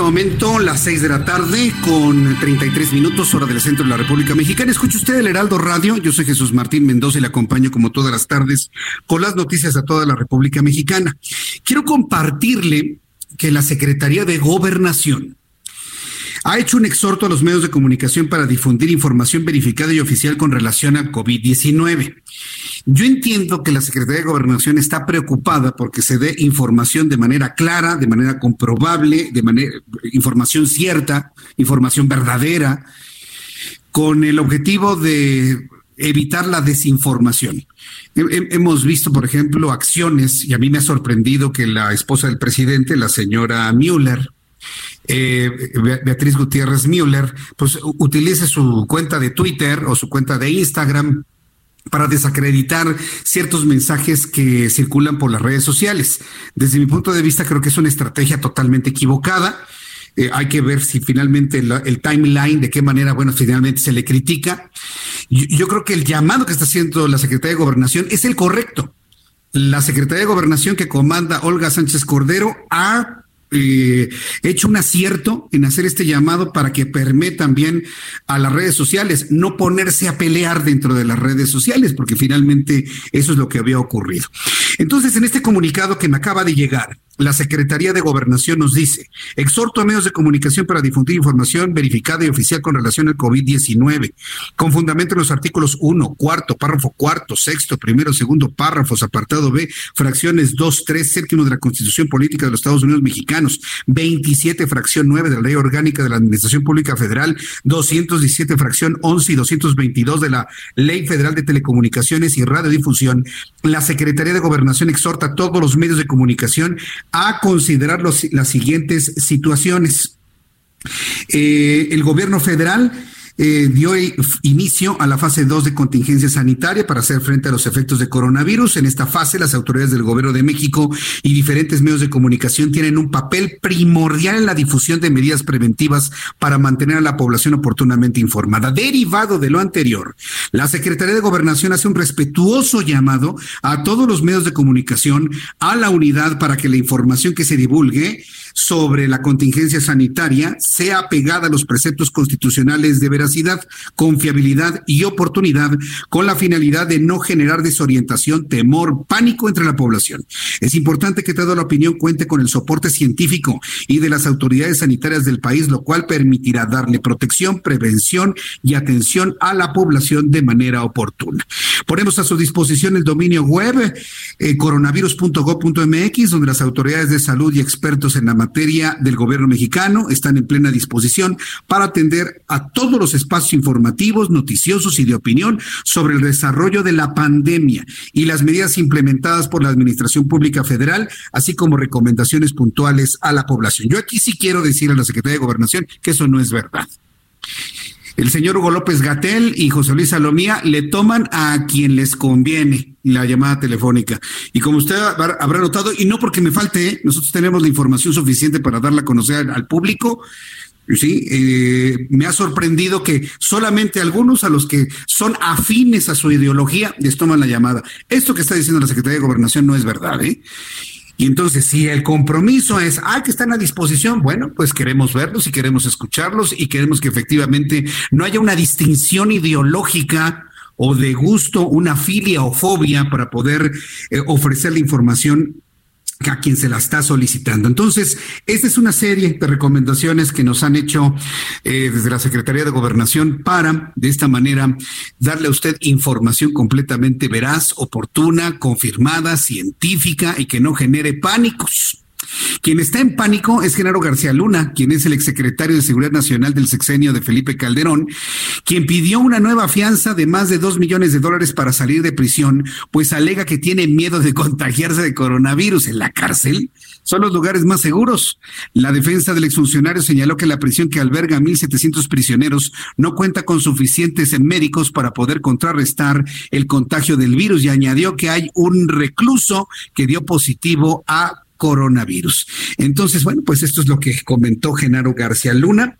Momento, las 6 de la tarde, con 33 minutos, hora del centro de la República Mexicana. Escuche usted el Heraldo Radio. Yo soy Jesús Martín Mendoza y le acompaño como todas las tardes con las noticias a toda la República Mexicana. Quiero compartirle que la Secretaría de Gobernación ha hecho un exhorto a los medios de comunicación para difundir información verificada y oficial con relación al COVID-19. Yo entiendo que la Secretaría de Gobernación está preocupada porque se dé información de manera clara, de manera comprobable, de manera información cierta, información verdadera, con el objetivo de evitar la desinformación. Hemos visto, por ejemplo, acciones, y a mí me ha sorprendido que la esposa del presidente, la señora Müller, eh, Beatriz Gutiérrez Müller, pues utilice su cuenta de Twitter o su cuenta de Instagram para desacreditar ciertos mensajes que circulan por las redes sociales. Desde mi punto de vista, creo que es una estrategia totalmente equivocada. Eh, hay que ver si finalmente el timeline, de qué manera, bueno, finalmente se le critica. Yo, creo que el llamado que está haciendo la Secretaría de Gobernación es el correcto. La Secretaría de Gobernación que comanda Olga Sánchez Cordero ha eh, hecho un acierto en hacer este llamado para que permee también a las redes sociales, no ponerse a pelear dentro de las redes sociales, porque finalmente eso es lo que había ocurrido. Entonces, en este comunicado que me acaba de llegar, la Secretaría de Gobernación nos dice, exhorto a medios de comunicación para difundir información verificada y oficial con relación al COVID-19, con fundamento en los artículos 1, cuarto, párrafo cuarto, sexto, primero, segundo párrafos, apartado B, fracciones 2, 3, séptimo de la Constitución Política de los Estados Unidos Mexicanos, 27, fracción 9 de la Ley Orgánica de la Administración Pública Federal, 217, fracción 11 y 222 de la Ley Federal de Telecomunicaciones y Radiodifusión, la Secretaría de Gobernación exhorta a todos los medios de comunicación a considerar las siguientes situaciones. Eh, el gobierno federal eh, dio inicio a la fase 2 de contingencia sanitaria para hacer frente a los efectos de coronavirus. En esta fase, las autoridades del Gobierno de México y diferentes medios de comunicación tienen un papel primordial en la difusión de medidas preventivas para mantener a la población oportunamente informada. Derivado de lo anterior, la Secretaría de Gobernación hace un respetuoso llamado a todos los medios de comunicación a la unidad para que la información que se divulgue sobre la contingencia sanitaria sea pegada a los preceptos constitucionales de veracidad, confiabilidad y oportunidad con la finalidad de no generar desorientación, temor, pánico entre la población. Es importante que toda la opinión cuente con el soporte científico y de las autoridades sanitarias del país, lo cual permitirá darle protección, prevención y atención a la población de manera oportuna. Ponemos a su disposición el dominio web eh, coronavirus.gov.mx, donde las autoridades de salud y expertos en la materia materia del gobierno mexicano están en plena disposición para atender a todos los espacios informativos, noticiosos y de opinión sobre el desarrollo de la pandemia y las medidas implementadas por la Administración Pública Federal, así como recomendaciones puntuales a la población. Yo aquí sí quiero decir a la Secretaría de Gobernación que eso no es verdad el señor Hugo López Gatel y José Luis Salomía le toman a quien les conviene la llamada telefónica. Y como usted habrá notado, y no porque me falte, ¿eh? nosotros tenemos la información suficiente para darla a conocer al público. Sí, eh, me ha sorprendido que solamente algunos a los que son afines a su ideología les toman la llamada. Esto que está diciendo la Secretaría de Gobernación no es verdad, ¿eh? Y entonces, si el compromiso es, ah, que están a disposición, bueno, pues queremos verlos y queremos escucharlos y queremos que efectivamente no haya una distinción ideológica o de gusto, una filia o fobia para poder eh, ofrecer la información a quien se la está solicitando. Entonces, esta es una serie de recomendaciones que nos han hecho eh, desde la Secretaría de Gobernación para, de esta manera, darle a usted información completamente veraz, oportuna, confirmada, científica y que no genere pánicos. Quien está en pánico es Genaro García Luna, quien es el exsecretario de Seguridad Nacional del sexenio de Felipe Calderón, quien pidió una nueva fianza de más de dos millones de dólares para salir de prisión, pues alega que tiene miedo de contagiarse de coronavirus en la cárcel. Son los lugares más seguros. La defensa del exfuncionario señaló que la prisión que alberga a 1.700 prisioneros no cuenta con suficientes médicos para poder contrarrestar el contagio del virus y añadió que hay un recluso que dio positivo a coronavirus. Entonces, bueno, pues esto es lo que comentó Genaro García Luna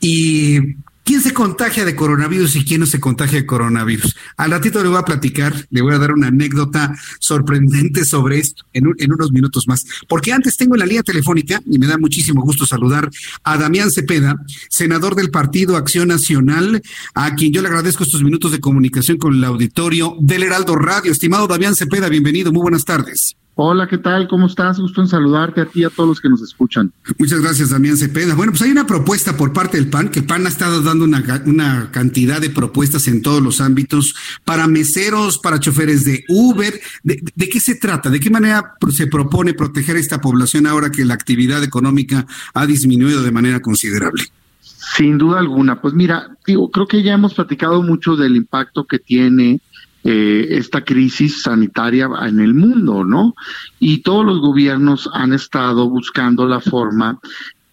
y ¿Quién se contagia de coronavirus y quién no se contagia de coronavirus? Al ratito le voy a platicar, le voy a dar una anécdota sorprendente sobre esto en, unos minutos más. Porque antes tengo en la línea telefónica, y me da muchísimo gusto saludar a Damián Cepeda, senador del Partido Acción Nacional, a quien yo le agradezco estos minutos de comunicación con el auditorio del Heraldo Radio. Estimado Damián Cepeda, bienvenido, muy buenas tardes. Hola, ¿qué tal? ¿Cómo estás? Gusto en saludarte a ti y a todos los que nos escuchan. Muchas gracias, Damián Cepeda. Bueno, pues hay una propuesta por parte del PAN, que el PAN ha estado dando una, una cantidad de propuestas en todos los ámbitos para meseros, para choferes de Uber. ¿De, ¿De, qué se trata? ¿De qué manera se propone proteger a esta población ahora que la actividad económica ha disminuido de manera considerable? Sin duda alguna. Pues mira, digo, creo que ya hemos platicado mucho del impacto que tiene eh, esta crisis sanitaria en el mundo, ¿no? Y todos los gobiernos han estado buscando la forma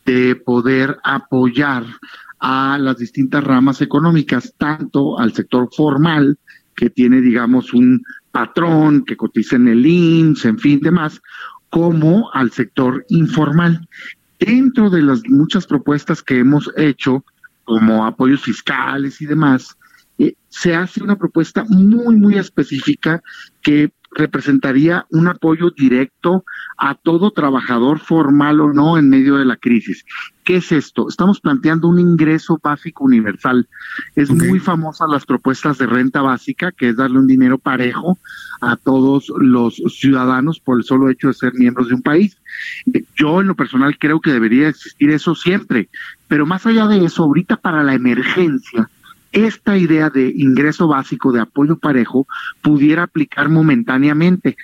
de poder apoyar a las distintas ramas económicas, tanto al sector formal, que tiene, digamos, un patrón que cotiza en el IMSS, en fin, demás, como al sector informal. Dentro de las muchas propuestas que hemos hecho, como apoyos fiscales y demás, se hace una propuesta muy, muy específica que representaría un apoyo directo a todo trabajador formal o no en medio de la crisis. ¿Qué es esto? Estamos planteando un ingreso básico universal. Es okay. muy famosa las propuestas de renta básica, que es darle un dinero parejo a todos los ciudadanos por el solo hecho de ser miembros de un país. Yo en lo personal creo que debería existir eso siempre, pero más allá de eso, ahorita para la emergencia, esta idea de ingreso básico de apoyo parejo pudiera aplicar momentáneamente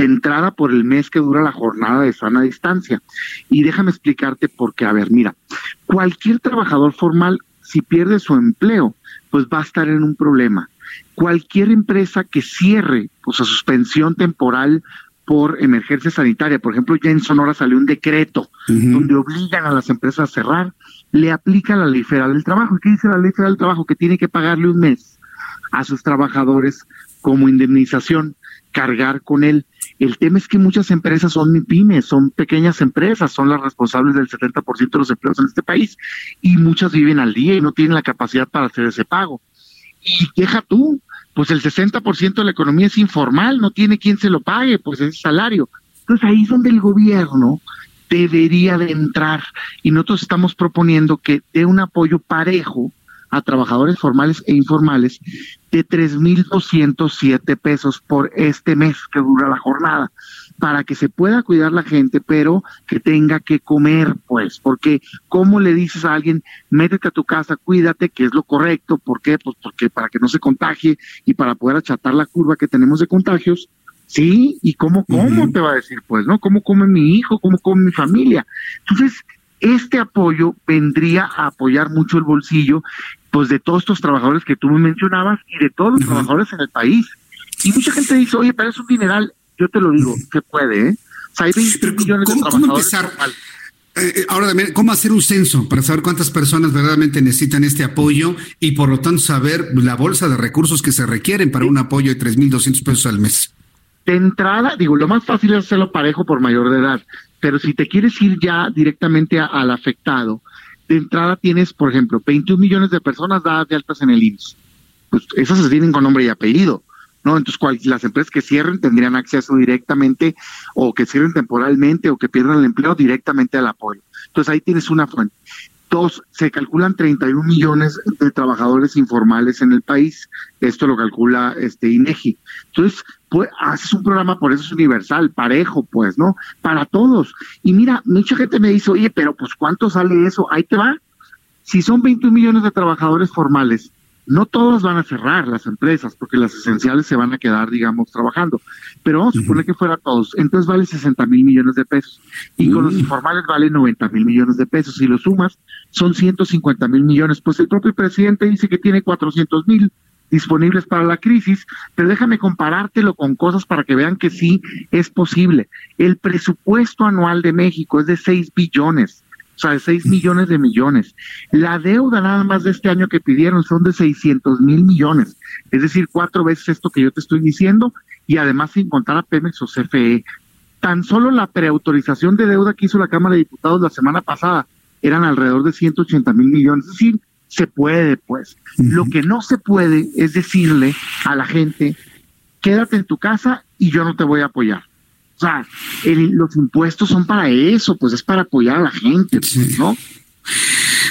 entrada por el mes que dura la jornada de sana distancia. Y déjame explicarte por qué. A ver, mira, cualquier trabajador formal, si pierde su empleo, pues va a estar en un problema. Cualquier empresa que cierre, pues a suspensión temporal por emergencia sanitaria, por ejemplo, ya en Sonora salió un decreto uh -huh. donde obligan a las empresas a cerrar, le aplica la ley federal del trabajo. ¿Y qué dice la ley federal del trabajo? Que tiene que pagarle un mes a sus trabajadores como indemnización, cargar con él. El tema es que muchas empresas son pymes, son pequeñas empresas, son las responsables del 70% de los empleos en este país y muchas viven al día y no tienen la capacidad para hacer ese pago. Y deja tú, pues el 60% de la economía es informal, no tiene quien se lo pague, pues es salario. Entonces ahí es donde el gobierno debería de entrar y nosotros estamos proponiendo que dé un apoyo parejo a trabajadores formales e informales de 3.207 pesos por este mes que dura la jornada, para que se pueda cuidar la gente, pero que tenga que comer, pues, porque ¿cómo le dices a alguien, métete a tu casa, cuídate, que es lo correcto? ¿Por qué? Pues porque para que no se contagie y para poder achatar la curva que tenemos de contagios, Sí, y cómo, cómo uh -huh. te va a decir, pues, ¿no? ¿Cómo come mi hijo? ¿Cómo come mi familia? Entonces, este apoyo vendría a apoyar mucho el bolsillo, pues, de todos estos trabajadores que tú me mencionabas y de todos los uh -huh. trabajadores en el país. Y mucha gente dice, oye, pero es un mineral. Yo te lo digo, se puede, ¿eh? O sea, hay 20 pero, millones ¿cómo, de trabajadores. ¿Cómo empezar? Eh, ahora también, ¿cómo hacer un censo para saber cuántas personas verdaderamente necesitan este apoyo y por lo tanto saber la bolsa de recursos que se requieren para un apoyo de 3.200 pesos al mes? De entrada, digo, lo más fácil es hacerlo parejo por mayor de edad, pero si te quieres ir ya directamente al afectado, de entrada tienes, por ejemplo, 21 millones de personas dadas de altas en el IMSS. Pues esas se tienen con nombre y apellido, ¿no? Entonces, cual, las empresas que cierren tendrían acceso directamente, o que cierren temporalmente, o que pierdan el empleo directamente al apoyo. Entonces, ahí tienes una fuente. Dos, se calculan 31 millones de trabajadores informales en el país. Esto lo calcula este INEGI. Entonces, pues, haces un programa, por eso es universal, parejo, pues, ¿no? Para todos. Y mira, mucha gente me dice, oye, pero pues, ¿cuánto sale eso? Ahí te va. Si son 21 millones de trabajadores formales, no todos van a cerrar las empresas, porque las esenciales se van a quedar, digamos, trabajando. Pero vamos a suponer que fuera todos. Entonces vale 60 mil millones de pesos. Y con los informales vale 90 mil millones de pesos. Si lo sumas, son 150 mil millones. Pues el propio presidente dice que tiene 400 mil disponibles para la crisis, pero déjame comparártelo con cosas para que vean que sí es posible. El presupuesto anual de México es de 6 billones o sea, de 6 millones de millones. La deuda nada más de este año que pidieron son de 600 mil millones, es decir, cuatro veces esto que yo te estoy diciendo, y además sin contar a Pemex o CFE. Tan solo la preautorización de deuda que hizo la Cámara de Diputados la semana pasada eran alrededor de 180 mil millones, es decir, se puede, pues. Lo que no se puede es decirle a la gente, quédate en tu casa y yo no te voy a apoyar. O sea, los impuestos son para eso, pues es para apoyar a la gente, pues, ¿no?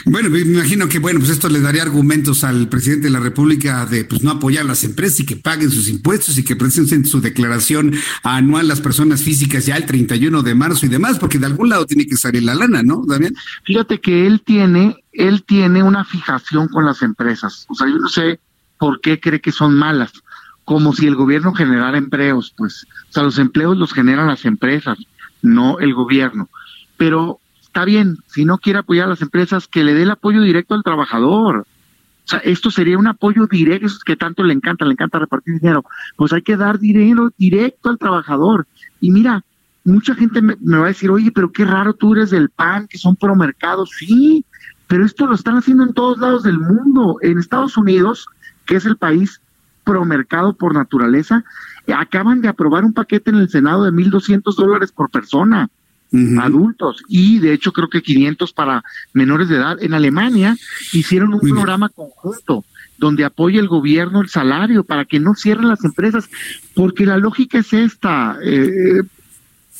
Bueno, me imagino que bueno, pues esto le daría argumentos al presidente de la República de pues no apoyar a las empresas y que paguen sus impuestos y que presenten su declaración anual las personas físicas ya el 31 de marzo y demás, porque de algún lado tiene que salir la lana, ¿no, Damián? Fíjate que él tiene, él tiene una fijación con las empresas. O sea, yo no sé por qué cree que son malas, como si el gobierno generara empleos, pues. O sea, los empleos los generan las empresas, no el gobierno. Pero está bien, si no quiere apoyar a las empresas, que le dé el apoyo directo al trabajador. O sea, esto sería un apoyo directo, que tanto le encanta, le encanta repartir dinero. Pues hay que dar dinero directo al trabajador. Y mira, mucha gente me, va a decir, oye, pero qué raro tú eres del PAN, que son promercados. Sí, pero esto lo están haciendo en todos lados del mundo. En Estados Unidos, que es el país promercado por naturaleza, acaban de aprobar un paquete en el Senado de 1.200 dólares por persona adultos y de hecho creo que 500 para menores de edad. En Alemania hicieron un programa conjunto donde apoya el gobierno el salario para que no cierren las empresas, porque la lógica es esta. Eh,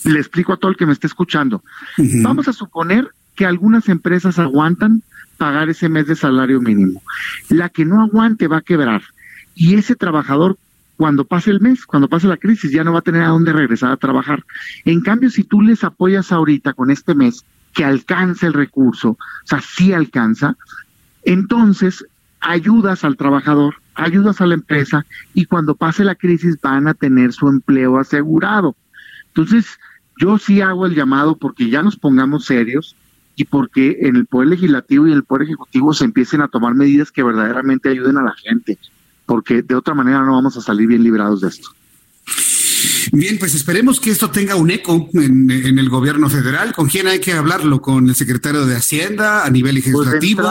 le explico a todo el que me esté escuchando. Vamos a suponer que algunas empresas aguantan pagar ese mes de salario mínimo. La que no aguante va a quebrar. Y ese trabajador cuando pase el mes, cuando pase la crisis, ya no va a tener a dónde regresar a trabajar. En cambio, si tú les apoyas ahorita con este mes, que alcance el recurso, o sea, sí alcanza, entonces ayudas al trabajador, ayudas a la empresa y cuando pase la crisis van a tener su empleo asegurado. Entonces, yo sí hago el llamado porque ya nos pongamos serios y porque en el Poder Legislativo y en el Poder Ejecutivo se empiecen a tomar medidas que verdaderamente ayuden a la gente porque de otra manera no vamos a salir bien librados de esto. Bien, pues esperemos que esto tenga un eco en, el gobierno federal. ¿Con quién hay que hablarlo? ¿Con el secretario de Hacienda a nivel pues legislativo?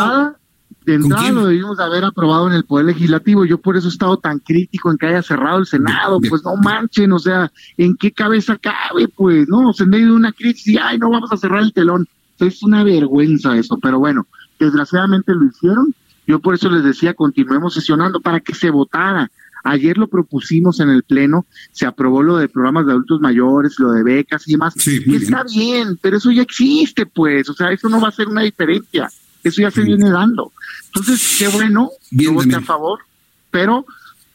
de entrada, lo debimos haber aprobado en el Poder Legislativo. Yo por eso he estado tan crítico en que haya cerrado el Senado. Pues no manchen, o sea, ¿en qué cabeza cabe? Pues no, en medio de una crisis y, ay, no vamos a cerrar el telón. Es una vergüenza eso, pero bueno, desgraciadamente lo hicieron yo por eso les decía, continuemos sesionando para que se votara. Ayer lo propusimos en el Pleno, se aprobó lo de programas de adultos mayores, lo de becas y demás. Sí, está bien. pero eso ya existe, pues. O sea, eso no va a ser una diferencia. Eso ya se viene dando. Entonces, qué bueno, yo voté a favor, pero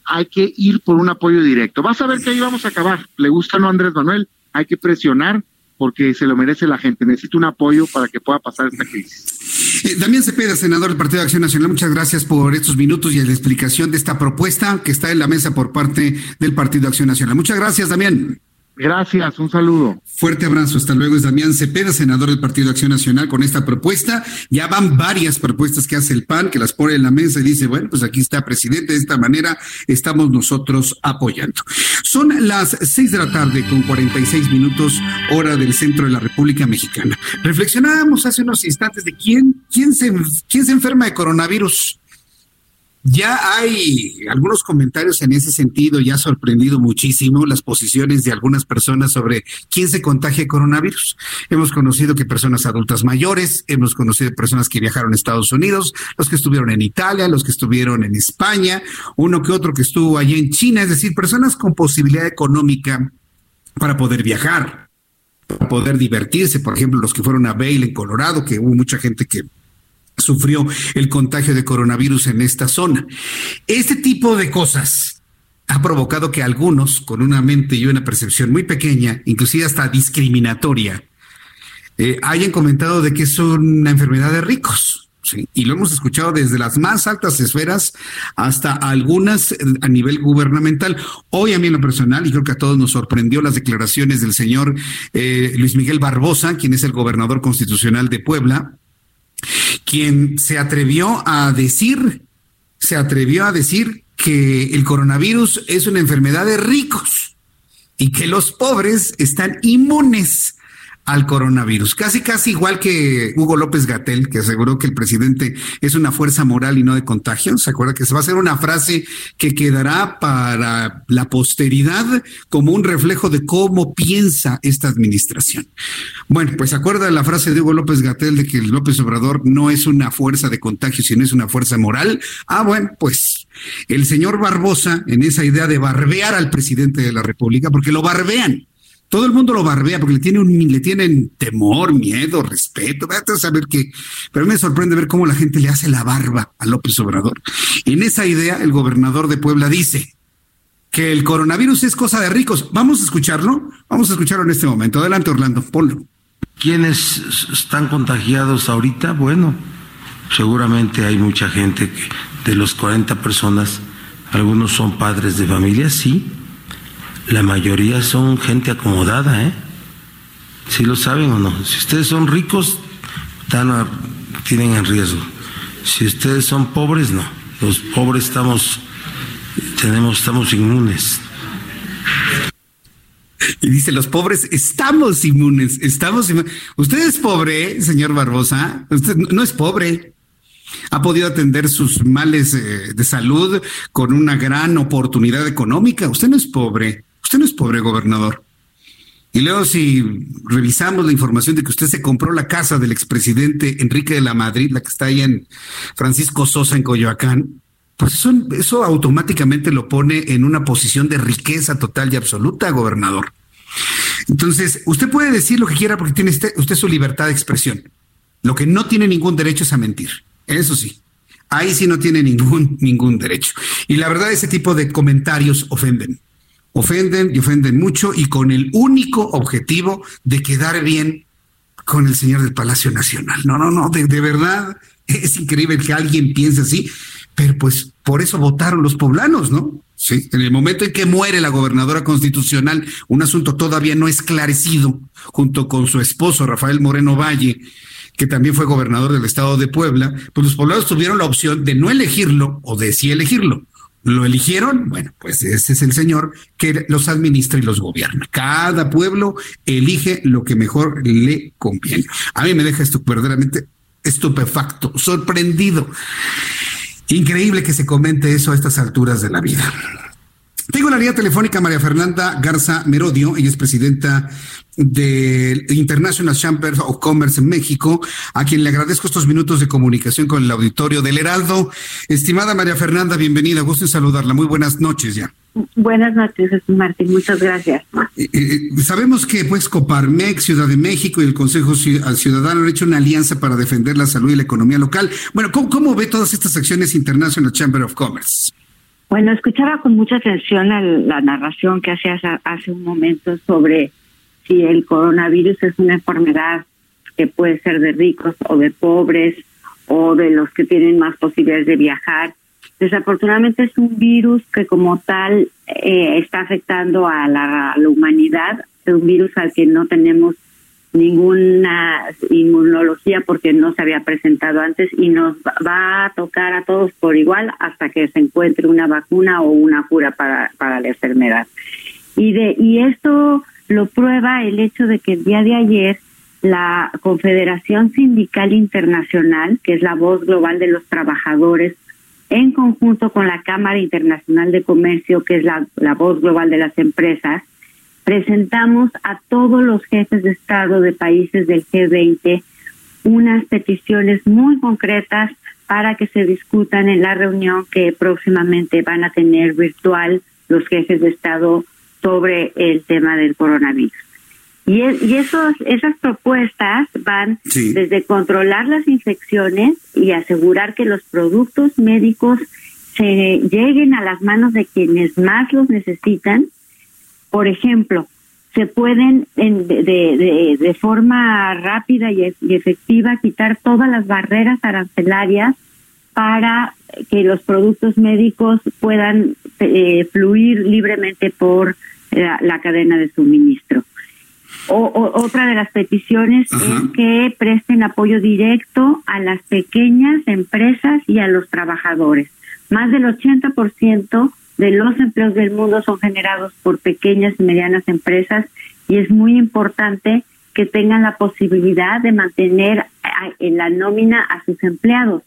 hay que ir por un apoyo directo. Vas a ver que ahí vamos a acabar. Le gusta no Andrés Manuel, hay que presionar porque se lo merece la gente. Necesita un apoyo para que pueda pasar esta crisis. Eh, Damián Cepeda, senador del Partido de Acción Nacional, muchas gracias por estos minutos y la explicación de esta propuesta que está en la mesa por parte del Partido de Acción Nacional. Muchas gracias, Damián. Gracias, un saludo. Fuerte abrazo, hasta luego. Es Damián Cepeda, senador del Partido de Acción Nacional, con esta propuesta. Ya van varias propuestas que hace el PAN, que las pone en la mesa y dice, bueno, pues aquí está, presidente, de esta manera estamos nosotros apoyando. Son las seis de la tarde con cuarenta y seis minutos, hora del centro de la República Mexicana. Reflexionábamos hace unos instantes de quién, quién, se, quién se enferma de coronavirus. Ya hay algunos comentarios en ese sentido y ha sorprendido muchísimo las posiciones de algunas personas sobre quién se contagia coronavirus. Hemos conocido que personas adultas mayores, hemos conocido personas que viajaron a Estados Unidos, los que estuvieron en Italia, los que estuvieron en España, uno que otro que estuvo allí en China, es decir, personas con posibilidad económica para poder viajar, para poder divertirse, por ejemplo, los que fueron a Vail en Colorado, que hubo mucha gente que sufrió el contagio de coronavirus en esta zona. Este tipo de cosas ha provocado que algunos, con una mente y una percepción muy pequeña, inclusive hasta discriminatoria, eh, hayan comentado de que es una enfermedad de ricos. Y lo hemos escuchado desde las más altas esferas hasta algunas a nivel gubernamental. Hoy a mí en lo personal, y creo que a todos nos sorprendió las declaraciones del señor eh, Luis Miguel Barbosa, quien es el gobernador constitucional de Puebla, quien se atrevió a decir, se atrevió a decir que el coronavirus es una enfermedad de ricos y que los pobres están inmunes al coronavirus. Casi, casi igual que Hugo López Gatel, que aseguró que el presidente es una fuerza moral y no de contagio. ¿Se acuerda que se va a hacer una frase que quedará para la posteridad como un reflejo de cómo piensa esta administración? Bueno, pues acuerda la frase de Hugo López Gatel de que el López Obrador no es una fuerza de contagio, sino es una fuerza moral. Ah, bueno, pues el señor Barbosa en esa idea de barbear al presidente de la República, porque lo barbean todo el mundo lo barbea porque le, tiene un, le tienen temor, miedo, respeto. a saber qué. Pero me sorprende ver cómo la gente le hace la barba a López Obrador. En esa idea, el gobernador de Puebla dice que el coronavirus es cosa de ricos. Vamos a escucharlo. Vamos a escucharlo en este momento. Adelante, Orlando. Ponlo. ¿Quiénes están contagiados ahorita? Bueno, seguramente hay mucha gente que de los 40 personas, algunos son padres de familia, sí, la mayoría son gente acomodada, ¿eh? ¿Sí lo saben o no? Si ustedes son ricos, tienen en riesgo. Si ustedes son pobres, no. Los pobres estamos, tenemos, estamos inmunes. Y dice, los pobres estamos inmunes, estamos inmunes. Usted es pobre, señor Barbosa. Usted no es pobre. Ha podido atender sus males eh, de salud con una gran oportunidad económica. Usted no es pobre. Usted no es pobre gobernador. Y luego si revisamos la información de que usted se compró la casa del expresidente Enrique de la Madrid, la que está ahí en Francisco Sosa en Coyoacán, pues eso, automáticamente lo pone en una posición de riqueza total y absoluta, gobernador. Entonces, usted puede decir lo que quiera porque tiene usted, usted su libertad de expresión. Lo que no tiene ningún derecho es a mentir. Eso sí. Ahí sí no tiene ningún, ningún derecho. Y la verdad, ese tipo de comentarios ofenden ofenden y ofenden mucho y con el único objetivo de quedar bien con el señor del Palacio Nacional. No, no, no, de, verdad es increíble que alguien piense así, pero pues por eso votaron los poblanos, ¿no? Sí, en el momento en que muere la gobernadora constitucional, un asunto todavía no esclarecido, junto con su esposo Rafael Moreno Valle, que también fue gobernador del estado de Puebla, pues los poblanos tuvieron la opción de no elegirlo o de sí elegirlo. ¿Lo eligieron? Bueno, pues ese es el señor que los administra y los gobierna. Cada pueblo elige lo que mejor le conviene. A mí me deja esto verdaderamente estupefacto, sorprendido. Increíble que se comente eso a estas alturas de la vida. Tengo la línea telefónica María Fernanda Garza Merodio, ella es presidenta del International Chamber of Commerce en México, a quien le agradezco estos minutos de comunicación con el auditorio del Heraldo. Estimada María Fernanda, bienvenida, gusto en saludarla. Muy buenas noches ya. Buenas noches, Martín, muchas gracias. Eh, eh, sabemos que pues Coparmex, Ciudad de México y el Consejo Ciudadano han hecho una alianza para defender la salud y la economía local. Bueno, ¿cómo, cómo ve todas estas acciones International Chamber of Commerce? Bueno, escuchaba con mucha atención la, narración que hacías hace un momento sobre si el coronavirus es una enfermedad que puede ser de ricos o de pobres o de los que tienen más posibilidades de viajar. Desafortunadamente es un virus que como tal eh, está afectando a la, humanidad, es un virus al que no tenemos ninguna inmunología porque no se había presentado antes y nos va a tocar a todos por igual hasta que se encuentre una vacuna o una cura para, para la enfermedad. Y, de, y esto lo prueba el hecho de que el día de ayer la Confederación Sindical Internacional, que es la voz global de los trabajadores, en conjunto con la Cámara Internacional de Comercio, que es la, voz global de las empresas, presentamos a todos los jefes de Estado de países del G20 unas peticiones muy concretas para que se discutan en la reunión que próximamente van a tener virtual los jefes de Estado sobre el tema del coronavirus. Y, y esos, esas propuestas van desde controlar las infecciones y asegurar que los productos médicos se lleguen a las manos de quienes más los necesitan, por ejemplo, se pueden de, de, forma rápida y, efectiva quitar todas las barreras arancelarias para que los productos médicos puedan eh, fluir libremente por la, cadena de suministro. O, otra de las peticiones es que presten apoyo directo a las pequeñas empresas y a los trabajadores. Más del 80% de los empleos del mundo son generados por pequeñas y medianas empresas y es muy importante que tengan la posibilidad de mantener en la nómina a sus empleados.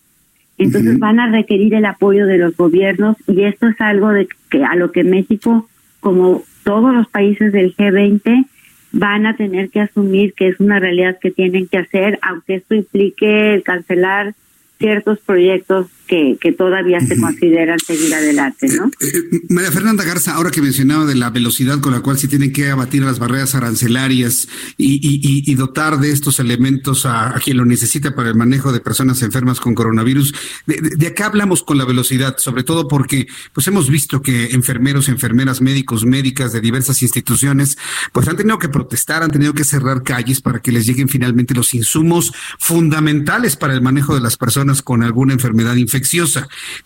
Entonces van a requerir el apoyo de los gobiernos y esto es algo de que a lo que México, como todos los países del G20, van a tener que asumir que es una realidad que tienen que hacer, aunque esto implique el cancelar ciertos proyectos que, que todavía se consideran seguir adelante, ¿no? Eh, eh, María Fernanda Garza, ahora que mencionaba de la velocidad con la cual se tienen que abatir las barreras arancelarias y, y, y dotar de estos elementos a, quien lo necesita para el manejo de personas enfermas con coronavirus, de, de, acá hablamos con la velocidad, sobre todo porque pues hemos visto que enfermeros, enfermeras, médicos, médicas de diversas instituciones, pues han tenido que protestar, han tenido que cerrar calles para que les lleguen finalmente los insumos fundamentales para el manejo de las personas con alguna enfermedad infecciosa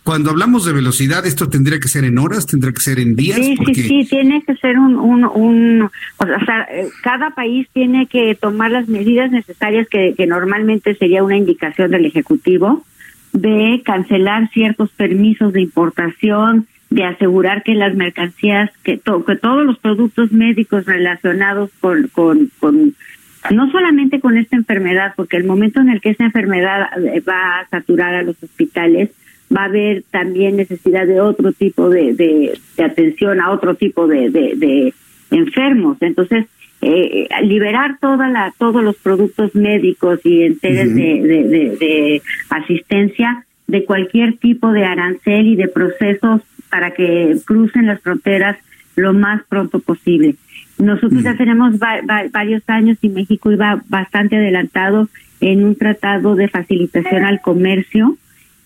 cuando hablamos de velocidad, ¿esto tendría que ser en horas? ¿Tendría que ser en días? Sí, sí, sí, tiene que ser un, un, un o sea, eh, cada país tiene que tomar las medidas necesarias que, que normalmente sería una indicación del Ejecutivo de cancelar ciertos permisos de importación, de asegurar que las mercancías, que, que todos los productos médicos relacionados con, con, con no solamente con esta enfermedad, porque el momento en el que esta enfermedad eh, va a saturar a los hospitales, va a haber también necesidad de otro tipo de, de, atención a otro tipo de, de enfermos. Entonces, eh, liberar toda la, todos los productos médicos y enteros de, de asistencia de cualquier tipo de arancel y de procesos para que crucen las fronteras lo más pronto posible. Nosotros ya mm. tenemos varios años y México iba bastante adelantado en un tratado de facilitación al comercio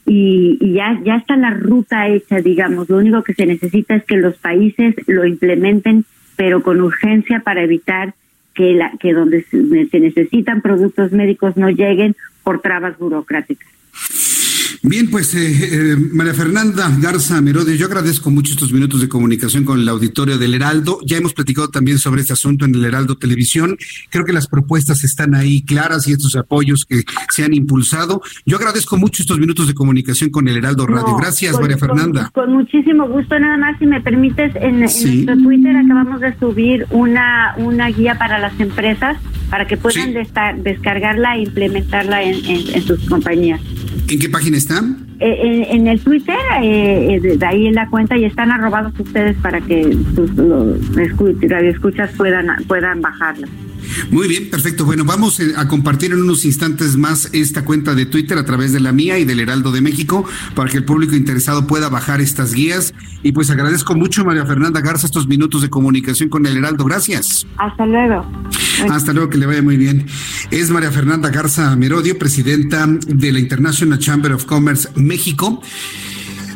y, ya ya está la ruta hecha, digamos. Lo único que se necesita es que los países lo implementen, pero con urgencia para evitar que la que donde se necesitan productos médicos no lleguen por trabas burocráticas. Bien, pues eh, eh, María Fernanda Garza Merodio, yo agradezco mucho estos minutos de comunicación con el auditorio del Heraldo. Ya hemos platicado también sobre este asunto en el Heraldo Televisión. Creo que las propuestas están ahí claras y estos apoyos que se han impulsado. Yo agradezco mucho estos minutos de comunicación con el Heraldo Radio. Gracias, María Fernanda. Con, muchísimo gusto. Nada más, si me permites, en, nuestro Twitter acabamos de subir una, una guía para las empresas para que puedan descargarla e implementarla en, en sus compañías. ¿En qué página están? Eh, en, el Twitter, eh, eh, de ahí en la cuenta, y están arrobados ustedes para que sus radioescuchas puedan, puedan bajarla. Muy bien, perfecto. Bueno, vamos a compartir en unos instantes más esta cuenta de Twitter a través de la mía y del Heraldo de México para que el público interesado pueda bajar estas guías. Y pues agradezco mucho, María Fernanda Garza, estos minutos de comunicación con el Heraldo. Gracias. Hasta luego. Hasta luego, que le vaya muy bien. Es María Fernanda Garza Merodio, presidenta de la International Chamber of Commerce México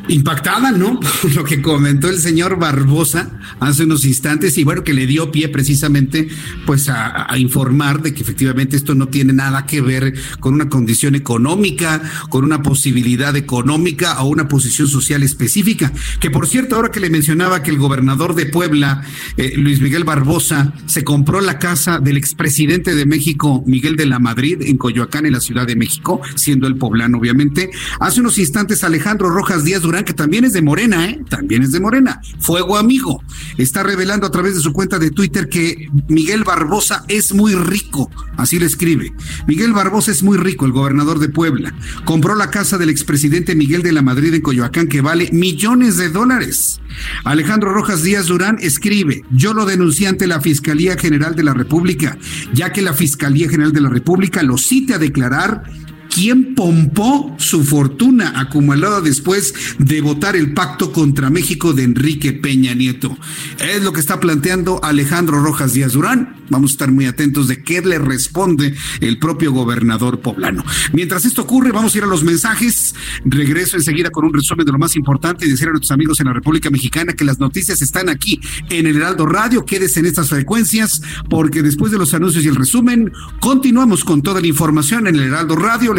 impactada, ¿no? Por lo que comentó el señor Barbosa hace unos instantes y bueno, que le dio pie precisamente pues a, informar de que efectivamente esto no tiene nada que ver con una condición económica, con una posibilidad económica o una posición social específica. Que por cierto, ahora que le mencionaba que el gobernador de Puebla, eh, Luis Miguel Barbosa, se compró la casa del expresidente de México, Miguel de la Madrid, en Coyoacán, en la Ciudad de México, siendo el poblano, obviamente. Hace unos instantes, Alejandro Rojas Díaz que también es de Morena, ¿eh? También es de Morena. Fuego amigo. Está revelando a través de su cuenta de Twitter que Miguel Barbosa es muy rico. Así le escribe. Miguel Barbosa es muy rico, el gobernador de Puebla. Compró la casa del expresidente Miguel de la Madrid en Coyoacán que vale millones de dólares. Alejandro Rojas Díaz Durán escribe, yo lo denuncié ante la Fiscalía General de la República, ya que la Fiscalía General de la República lo cite a declarar ¿Quién pompó su fortuna acumulada después de votar el pacto contra México de Enrique Peña Nieto. Es lo que está planteando Alejandro Rojas Díaz Durán. Vamos a estar muy atentos de qué le responde el propio gobernador poblano. Mientras esto ocurre, vamos a ir a los mensajes. Regreso enseguida con un resumen de lo más importante y decir a nuestros amigos en la República Mexicana que las noticias están aquí en el Heraldo Radio. Quédese en estas frecuencias porque después de los anuncios y el resumen, continuamos con toda la información en el Heraldo Radio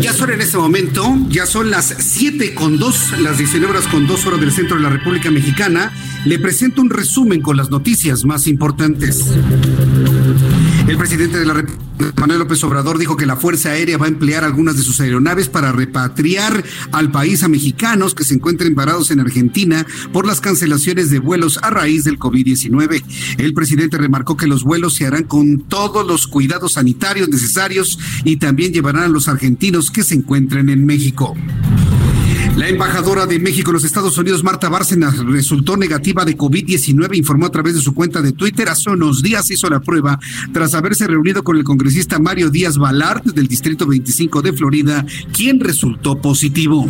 Ya son en este momento, ya son las 7 con 2, las 19 horas con 2 horas del centro de la República Mexicana. Le presento un resumen con las noticias más importantes. El presidente de la República, Manuel López Obrador, dijo que la Fuerza Aérea va a emplear algunas de sus aeronaves para repatriar al país a mexicanos que se encuentren varados en Argentina por las cancelaciones de vuelos a raíz del COVID-19. El presidente remarcó que los vuelos se harán con todos los cuidados sanitarios necesarios y también llevarán a los argentinos que se encuentren en México. La embajadora de México en los Estados Unidos, Marta Bárcenas, resultó negativa de COVID-19, informó a través de su cuenta de Twitter. Hace unos días hizo la prueba tras haberse reunido con el congresista Mario Díaz Balart del Distrito 25 de Florida, quien resultó positivo.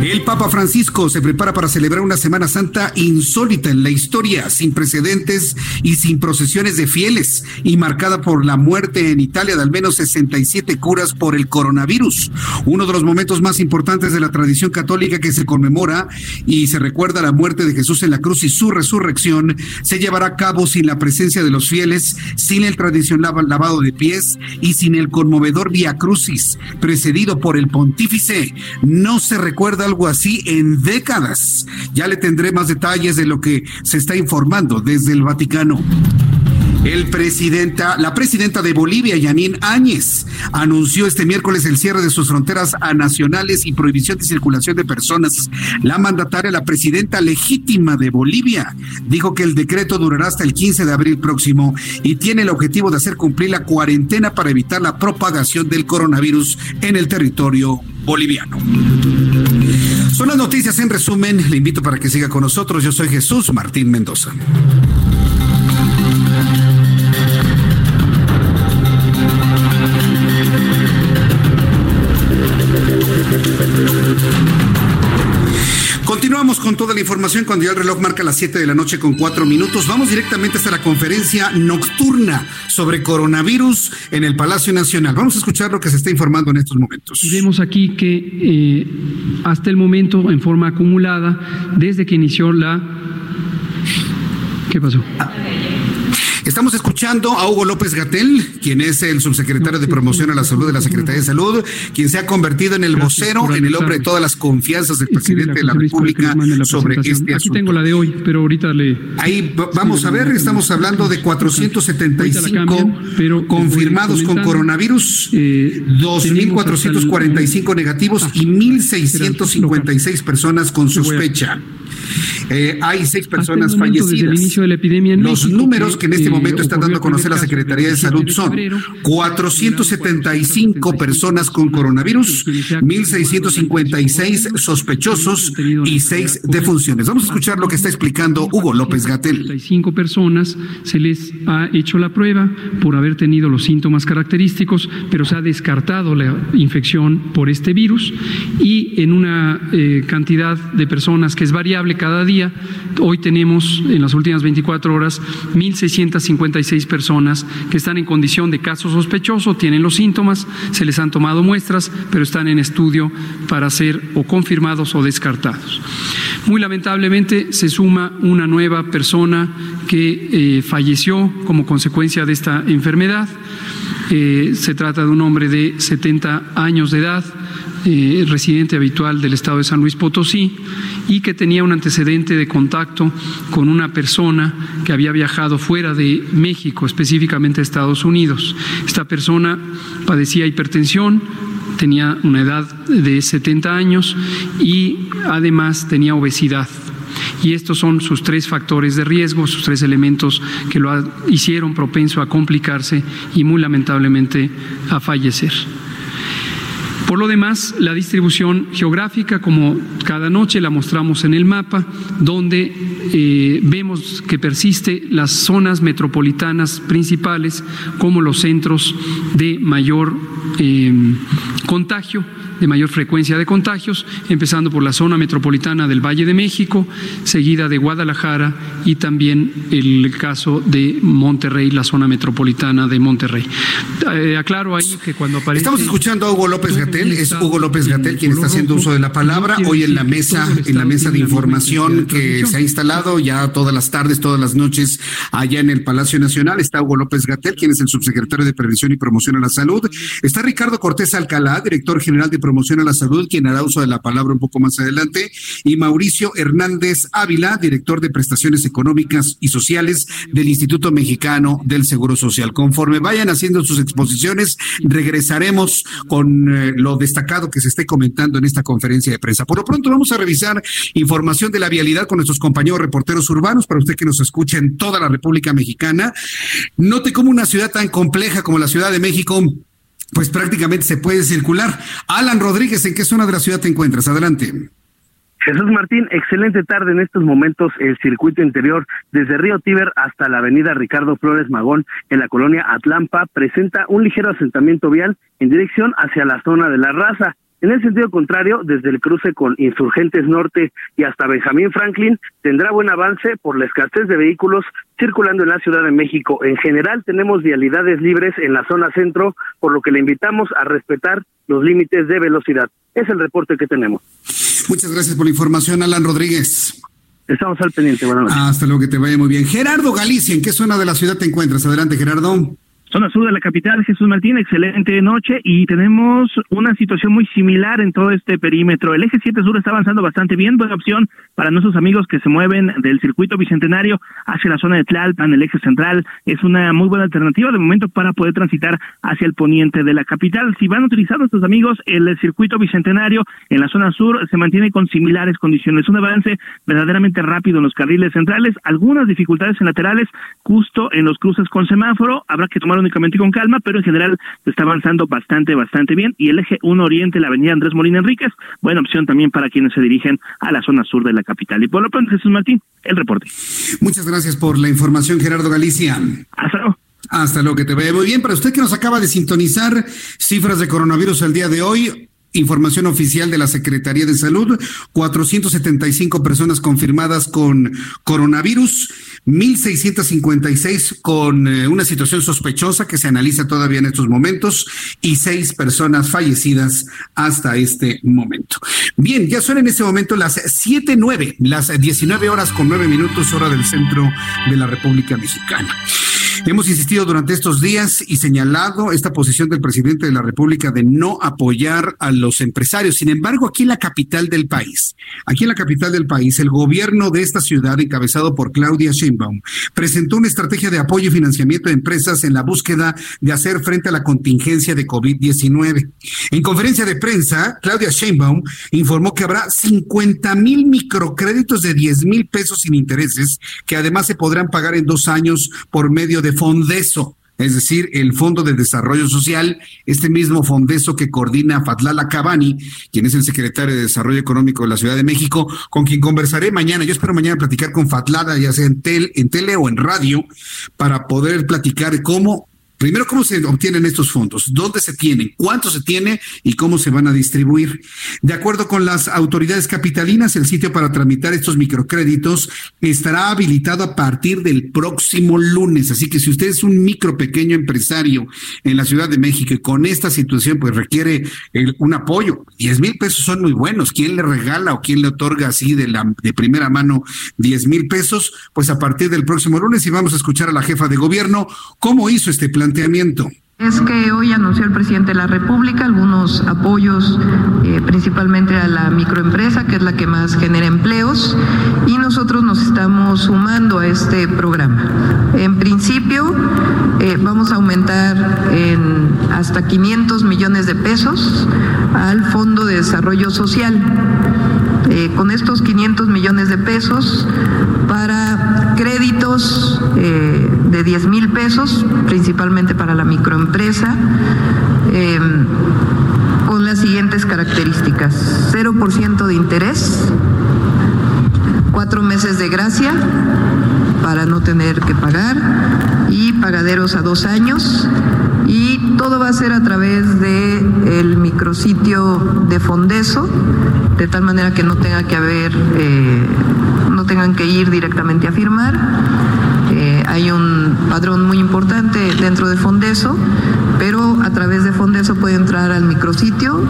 El Papa Francisco se prepara para celebrar una Semana Santa insólita en la historia, sin precedentes y sin procesiones de fieles, y marcada por la muerte en Italia de al menos 67 curas por el coronavirus. Uno de los momentos más importantes de la tradición católica que se conmemora y se recuerda la muerte de Jesús en la cruz y su resurrección, se llevará a cabo sin la presencia de los fieles, sin el tradicional lavado de pies y sin el conmovedor Via Crucis, precedido por el pontífice. No se recuerda algo así en décadas. Ya le tendré más detalles de lo que se está informando desde el Vaticano. El presidenta, la presidenta de Bolivia, Yanín Áñez, anunció este miércoles el cierre de sus fronteras a nacionales y prohibición de circulación de personas. La mandataria, la presidenta legítima de Bolivia, dijo que el decreto durará hasta el 15 de abril próximo y tiene el objetivo de hacer cumplir la cuarentena para evitar la propagación del coronavirus en el territorio boliviano. Son las noticias en resumen. Le invito para que siga con nosotros. Yo soy Jesús Martín Mendoza. Con toda la información cuando ya el reloj marca las 7 de la noche con 4 minutos. Vamos directamente hasta la conferencia nocturna sobre coronavirus en el Palacio Nacional. Vamos a escuchar lo que se está informando en estos momentos. Vemos aquí que eh, hasta el momento, en forma acumulada, desde que inició la... ¿Qué pasó? Estamos escuchando a Hugo López Gatel, quien es el subsecretario de Promoción a la Salud de la Secretaría de Salud, quien se ha convertido en el vocero, en el hombre de todas las confianzas del presidente de la República sobre este asunto. Aquí tengo la de hoy, pero ahorita le... Ahí vamos a ver, estamos hablando de 475 confirmados con coronavirus, 2.445 negativos y 1.656 personas con sospecha. Eh, hay seis personas fallecidas. de la epidemia Los números que en este momento están dando a conocer la Secretaría de Salud son 475 personas con coronavirus, 1.656 sospechosos y seis defunciones. Vamos a escuchar lo que está explicando Hugo López Gatel. cinco personas se les ha hecho la prueba por haber tenido los síntomas característicos, pero se ha descartado la infección por este virus y en una eh, cantidad de personas que es variable cada día, hoy tenemos en las últimas 24 horas 1.656 personas que están en condición de caso sospechoso, tienen los síntomas, se les han tomado muestras, pero están en estudio para ser o confirmados o descartados. Muy lamentablemente se suma una nueva persona que eh, falleció como consecuencia de esta enfermedad. Eh, se trata de un hombre de 70 años de edad, eh, residente habitual del estado de San Luis Potosí y que tenía un antecedente de contacto con una persona que había viajado fuera de México, específicamente a Estados Unidos. Esta persona padecía hipertensión, tenía una edad de 70 años y además tenía obesidad. Y estos son sus tres factores de riesgo, sus tres elementos que lo hicieron propenso a complicarse y muy lamentablemente a fallecer. Por lo demás, la distribución geográfica, como cada noche la mostramos en el mapa, donde eh, vemos que persiste las zonas metropolitanas principales como los centros de mayor eh, contagio de mayor frecuencia de contagios, empezando por la zona metropolitana del Valle de México, seguida de Guadalajara y también el caso de Monterrey, la zona metropolitana de Monterrey. Eh, aclaro ahí que cuando aparece... Estamos escuchando a Hugo López Gatel, es Hugo López Gatel quien está haciendo uso de la palabra hoy en la mesa, en la mesa de información que se ha instalado ya todas las tardes, todas las noches allá en el Palacio Nacional. Está Hugo López Gatel, quien es el subsecretario de Prevención y Promoción a la Salud. Está Ricardo Cortés Alcalá, director general de Promoción a la Salud, quien hará uso de la palabra un poco más adelante. Y Mauricio Hernández Ávila, director de Prestaciones Económicas y Sociales del Instituto Mexicano del Seguro Social. Conforme vayan haciendo sus exposiciones, regresaremos con eh, lo destacado que se esté comentando en esta conferencia de prensa. Por lo pronto vamos a revisar información de la vialidad con nuestros compañeros reporteros urbanos para usted que nos escucha en toda la República Mexicana. Note cómo una ciudad tan compleja como la Ciudad de México pues prácticamente se puede circular. Alan Rodríguez, ¿en qué zona de la ciudad te encuentras? Adelante. Jesús Martín, excelente tarde en estos momentos el circuito interior desde Río Tíber hasta la avenida Ricardo Flores Magón en la colonia Atlampa presenta un ligero asentamiento vial en dirección hacia la zona de la raza. En el sentido contrario, desde el cruce con Insurgentes Norte y hasta Benjamín Franklin, tendrá buen avance por la escasez de vehículos circulando en la Ciudad de México. En general, tenemos vialidades libres en la zona centro, por lo que le invitamos a respetar los límites de velocidad. Es el reporte que tenemos. Muchas gracias por la información, Alan Rodríguez. Estamos al pendiente. Buenas noches. Hasta luego, que te vaya muy bien. Gerardo Galicia, ¿en qué zona de la ciudad te encuentras? Adelante, Gerardo. Zona sur de la capital, Jesús Martín, excelente noche y tenemos una situación muy similar en todo este perímetro. El eje 7 sur está avanzando bastante bien, buena opción para nuestros amigos que se mueven del circuito bicentenario hacia la zona de Tlalpan, el eje central. Es una muy buena alternativa de momento para poder transitar hacia el poniente de la capital. Si van a utilizar nuestros amigos el circuito bicentenario en la zona sur, se mantiene con similares condiciones. Un avance verdaderamente rápido en los carriles centrales, algunas dificultades en laterales, justo en los cruces con semáforo. Habrá que tomar únicamente con calma, pero en general se está avanzando bastante, bastante bien. Y el eje 1 Oriente, la avenida Andrés Molina Enríquez, buena opción también para quienes se dirigen a la zona sur de la capital. Y por lo pronto, Jesús Martín, el reporte. Muchas gracias por la información, Gerardo Galicia. Hasta luego. Hasta luego, que te vaya muy bien. Para usted que nos acaba de sintonizar, cifras de coronavirus el día de hoy. Información oficial de la Secretaría de Salud, 475 personas confirmadas con coronavirus, 1.656 con eh, una situación sospechosa que se analiza todavía en estos momentos y seis personas fallecidas hasta este momento. Bien, ya son en este momento las siete nueve, las 19 horas con nueve minutos hora del centro de la República Mexicana. Hemos insistido durante estos días y señalado esta posición del presidente de la República de no apoyar a los empresarios. Sin embargo, aquí en la capital del país, aquí en la capital del país, el gobierno de esta ciudad, encabezado por Claudia Sheinbaum, presentó una estrategia de apoyo y financiamiento de empresas en la búsqueda de hacer frente a la contingencia de COVID-19. En conferencia de prensa, Claudia Sheinbaum informó que habrá 50 mil microcréditos de 10 mil pesos sin intereses que además se podrán pagar en dos años por medio de Fondeso, es decir, el Fondo de Desarrollo Social, este mismo Fondeso que coordina Fatlala Cabani, quien es el secretario de Desarrollo Económico de la Ciudad de México, con quien conversaré mañana. Yo espero mañana platicar con Fatlala, ya sea en, tel, en tele o en radio, para poder platicar cómo Primero, ¿cómo se obtienen estos fondos? ¿Dónde se tienen? ¿Cuánto se tiene? ¿Y cómo se van a distribuir? De acuerdo con las autoridades capitalinas, el sitio para tramitar estos microcréditos estará habilitado a partir del próximo lunes. Así que si usted es un micro pequeño empresario en la Ciudad de México y con esta situación pues requiere un apoyo, 10 mil pesos son muy buenos. ¿Quién le regala o quién le otorga así de, la, de primera mano 10 mil pesos? Pues a partir del próximo lunes y vamos a escuchar a la jefa de gobierno cómo hizo este plan es que hoy anunció el presidente de la República algunos apoyos eh, principalmente a la microempresa, que es la que más genera empleos, y nosotros nos estamos sumando a este programa. En principio, eh, vamos a aumentar en hasta 500 millones de pesos al Fondo de Desarrollo Social. Eh, con estos 500 millones de pesos para créditos eh, de 10 mil pesos, principalmente para la microempresa, eh, con las siguientes características. 0% de interés, cuatro meses de gracia para no tener que pagar y pagaderos a dos años y todo va a ser a través de el micrositio de Fondeso de tal manera que no tenga que haber eh, no tengan que ir directamente a firmar. Eh, hay un padrón muy importante dentro de Fondeso pero a través de Fondeso puede entrar al micrositio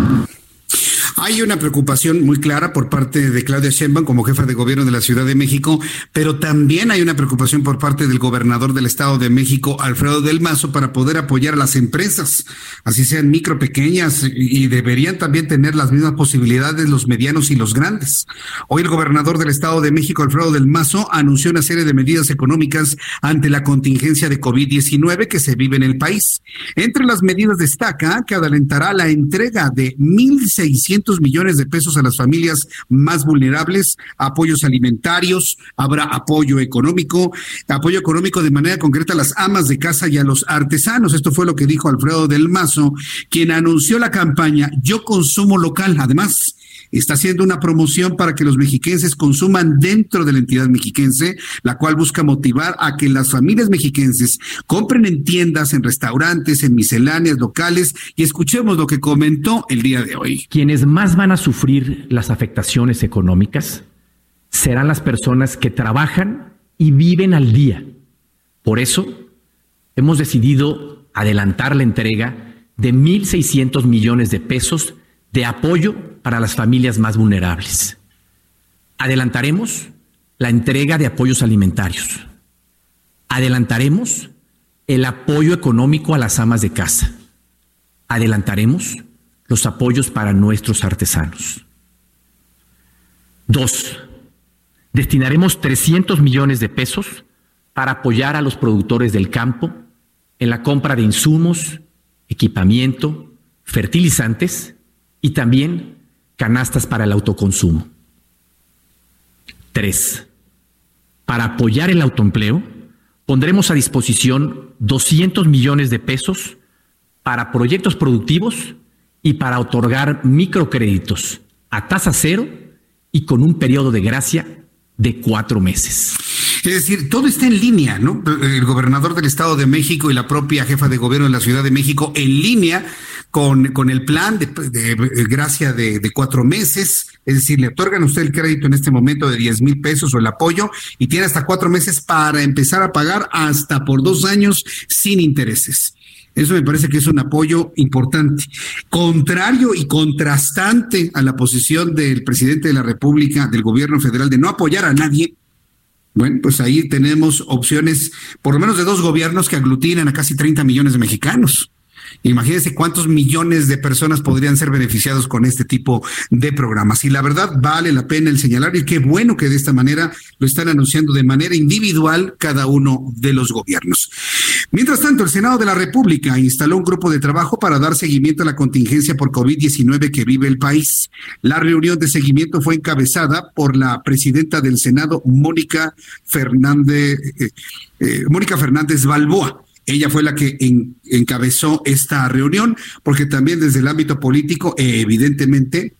hay una preocupación muy clara por parte de Claudia Sheinbaum como jefa de gobierno de la Ciudad de México, pero también hay una preocupación por parte del gobernador del Estado de México, Alfredo del Mazo, para poder apoyar a las empresas, así sean micro, pequeñas, y deberían también tener las mismas posibilidades los medianos y los grandes. Hoy el gobernador del Estado de México, Alfredo del Mazo, anunció una serie de medidas económicas ante la contingencia de COVID-19 que se vive en el país. Entre las medidas destaca que adelantará la entrega de 1.600 millones de pesos a las familias más vulnerables, apoyos alimentarios, habrá apoyo económico, apoyo económico de manera concreta a las amas de casa y a los artesanos. Esto fue lo que dijo Alfredo del Mazo, quien anunció la campaña Yo Consumo Local. Además, está haciendo una promoción para que los mexiquenses consuman dentro de la entidad mexiquense, la cual busca motivar a que las familias mexiquenses compren en tiendas, en restaurantes, en misceláneas locales y escuchemos lo que comentó el día de hoy. Quienes más van a sufrir las afectaciones económicas serán las personas que trabajan y viven al día. Por eso, hemos decidido adelantar la entrega de 1.600 millones de pesos de apoyo para las familias más vulnerables. Adelantaremos la entrega de apoyos alimentarios. Adelantaremos el apoyo económico a las amas de casa. Adelantaremos los apoyos para nuestros artesanos. Dos, destinaremos 300 millones de pesos para apoyar a los productores del campo en la compra de insumos, equipamiento, fertilizantes y también canastas para el autoconsumo. Tres, para apoyar el autoempleo, pondremos a disposición 200 millones de pesos para proyectos productivos y para otorgar microcréditos a tasa cero y con un periodo de gracia de cuatro meses. Es decir, todo está en línea, ¿no? El gobernador del Estado de México y la propia jefa de gobierno de la Ciudad de México en línea con, con el plan de, gracia de, cuatro meses. Es decir, le otorgan usted el crédito en este momento de 10 mil pesos o el apoyo y tiene hasta cuatro meses para empezar a pagar hasta por dos años sin intereses. Eso me parece que es un apoyo importante. Contrario y contrastante a la posición del presidente de la República, del gobierno federal, de no apoyar a nadie. Bueno, pues ahí tenemos opciones, por lo menos de dos gobiernos que aglutinan a casi 30 millones de mexicanos. Imagínense cuántos millones de personas podrían ser beneficiados con este tipo de programas. Y la verdad vale la pena el señalar y qué bueno que de esta manera lo están anunciando de manera individual cada uno de los gobiernos. Mientras tanto, el Senado de la República instaló un grupo de trabajo para dar seguimiento a la contingencia por COVID-19 que vive el país. La reunión de seguimiento fue encabezada por la presidenta del Senado, Mónica Fernández, eh, eh, Mónica Fernández Balboa. Ella fue la que encabezó esta reunión, porque también desde el ámbito político, evidentemente,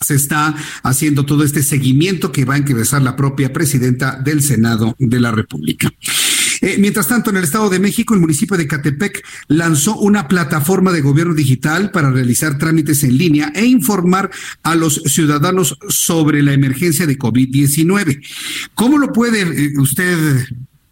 se está haciendo todo este seguimiento que va a encabezar la propia presidenta del Senado de la República. Eh, mientras tanto, en el Estado de México, el municipio de Catepec lanzó una plataforma de gobierno digital para realizar trámites en línea e informar a los ciudadanos sobre la emergencia de COVID-19. ¿Cómo lo puede eh, usted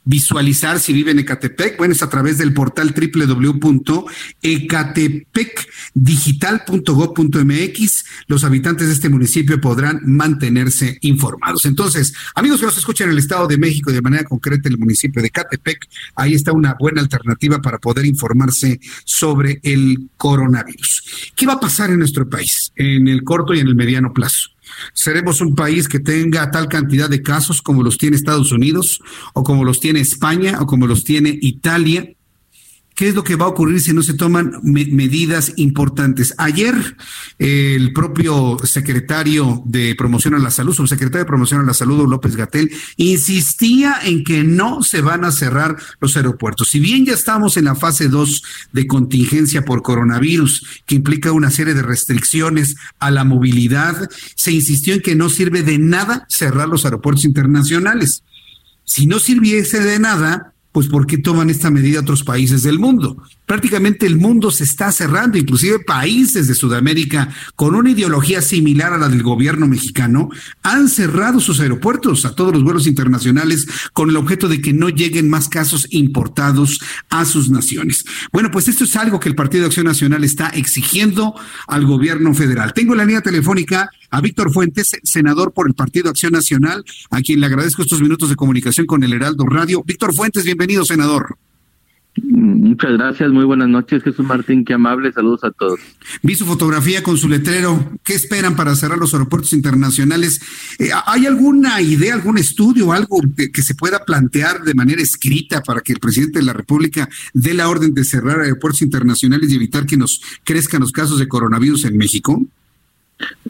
visualizar si vive en Ecatepec, bueno, es a través del portal www.ecatepecdigital.gov.mx. Los habitantes de este municipio podrán mantenerse informados. Entonces, amigos que nos escuchan en el Estado de México, de manera concreta el municipio de Ecatepec, ahí está una buena alternativa para poder informarse sobre el coronavirus. ¿Qué va a pasar en nuestro país en el corto y en el mediano plazo? ¿Seremos un país que tenga tal cantidad de casos como los tiene Estados Unidos o como los tiene España o como los tiene Italia? Qué es lo que va a ocurrir si no se toman medidas importantes. Ayer el propio secretario de Promoción a la Salud, subsecretario de Promoción a la Salud, López Gatel, insistía en que no se van a cerrar los aeropuertos. Si bien ya estamos en la fase 2 de contingencia por coronavirus, que implica una serie de restricciones a la movilidad, se insistió en que no sirve de nada cerrar los aeropuertos internacionales. Si no sirviese de nada, pues ¿por qué toman esta medida otros países del mundo? Prácticamente el mundo se está cerrando, inclusive países de Sudamérica con una ideología similar a la del gobierno mexicano han cerrado sus aeropuertos a todos los vuelos internacionales con el objeto de que no lleguen más casos importados a sus naciones. Bueno, pues esto es algo que el Partido de Acción Nacional está exigiendo al gobierno federal. Tengo la línea telefónica a Víctor Fuentes, senador por el Partido Acción Nacional, a quien le agradezco estos minutos de comunicación con el Heraldo Radio. Víctor Fuentes, bienvenido, senador. Muchas gracias, muy buenas noches, Jesús Martín, qué amable, saludos a todos. Vi su fotografía con su letrero, ¿qué esperan para cerrar los aeropuertos internacionales? Eh, ¿Hay alguna idea, algún estudio, algo que, que, se pueda plantear de manera escrita para que el presidente de la República dé la orden de cerrar aeropuertos internacionales y evitar que nos crezcan los casos de coronavirus en México?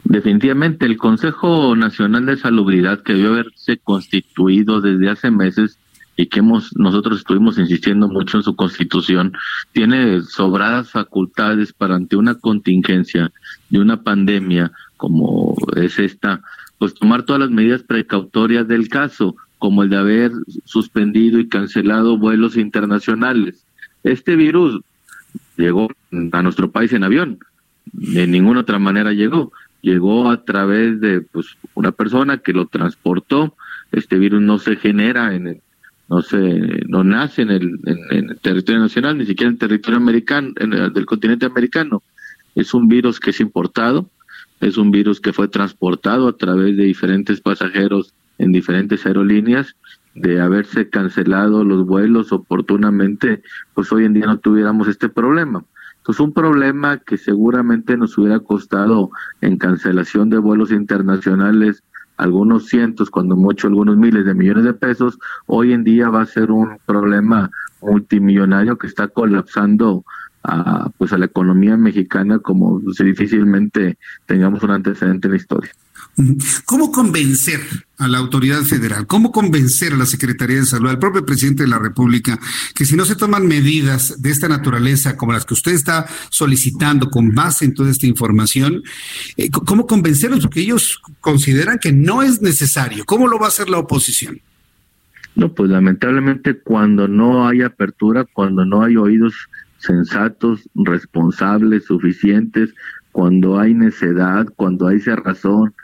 Definitivamente, el Consejo Nacional de Salubridad que debió haberse constituido desde hace meses y que hemos nosotros estuvimos insistiendo mucho en su constitución, tiene sobradas facultades para ante una contingencia de una pandemia como es esta, pues tomar todas las medidas precautorias del caso, como el de haber suspendido y cancelado vuelos internacionales. Este virus llegó a nuestro país en avión, de ninguna otra manera llegó. Llegó a través de pues una persona que lo transportó. Este virus no se genera en el, no se, no nace en el, en, el territorio nacional, ni siquiera en el territorio americano, en el, del continente americano. Es un virus que es importado, es un virus que fue transportado a través de diferentes pasajeros en diferentes aerolíneas de haberse cancelado los vuelos oportunamente, pues hoy en día no tuviéramos este problema. Pues un problema que seguramente nos hubiera costado en cancelación de vuelos internacionales algunos cientos, cuando mucho algunos miles de millones de pesos, hoy en día va a ser un problema multimillonario que está colapsando a, pues a la economía mexicana como si difícilmente tengamos un antecedente en la historia. ¿Cómo convencer a la autoridad federal? ¿Cómo convencer a la Secretaría de Salud, al propio presidente de la República, que si no se toman medidas de esta naturaleza como las que usted está solicitando con base en toda esta información, eh, ¿cómo convencerlos? Porque ellos consideran que no es necesario. ¿Cómo lo va a hacer la oposición? No, pues lamentablemente cuando no hay apertura, cuando no hay oídos sensatos, responsables, suficientes, cuando hay necedad, cuando hay cerrazón,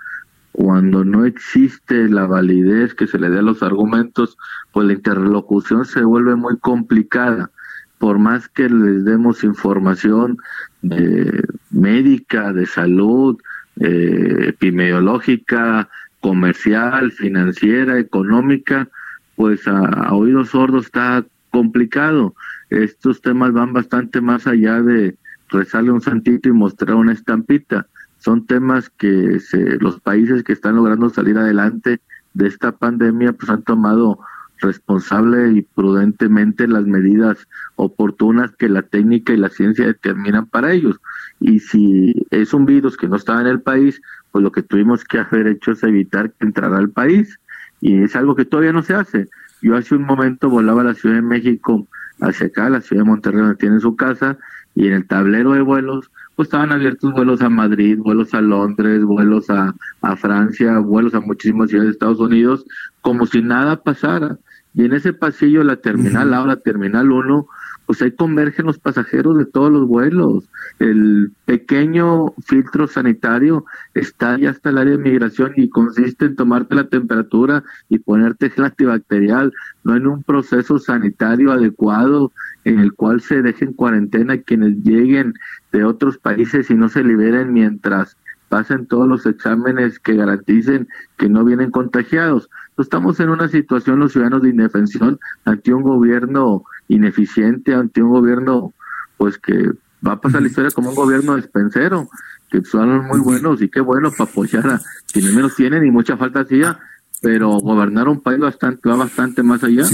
cuando no existe la validez que se le dé a los argumentos, pues la interlocución se vuelve muy complicada. Por más que les demos información de médica, de salud, eh, epidemiológica, comercial, financiera, económica, pues a, a oídos sordos está complicado. Estos temas van bastante más allá de rezarle un santito y mostrar una estampita son temas que se, los países que están logrando salir adelante de esta pandemia pues han tomado responsable y prudentemente las medidas oportunas que la técnica y la ciencia determinan para ellos. Y si es un virus que no estaba en el país, pues lo que tuvimos que haber hecho es evitar que entrara al país. Y es algo que todavía no se hace. Yo hace un momento volaba a la Ciudad de México hacia acá, la Ciudad de Monterrey, donde tiene su casa, y en el tablero de vuelos pues estaban abiertos vuelos a Madrid, vuelos a Londres, vuelos a, a Francia, vuelos a muchísimas ciudades de Estados Unidos, como si nada pasara. Y en ese pasillo, la terminal A la terminal 1, pues ahí convergen los pasajeros de todos los vuelos. El pequeño filtro sanitario está ya hasta el área de migración y consiste en tomarte la temperatura y ponerte gel antibacterial, no en un proceso sanitario adecuado en el cual se dejen cuarentena quienes lleguen de otros países y no se liberen mientras pasen todos los exámenes que garanticen que no vienen contagiados. Estamos en una situación los ciudadanos de indefensión ante un gobierno ineficiente, ante un gobierno pues que va a pasar la historia como un gobierno despensero, que son muy buenos y qué bueno para apoyar a quienes menos tienen y mucha falta hacía, pero gobernar un país bastante va bastante más allá.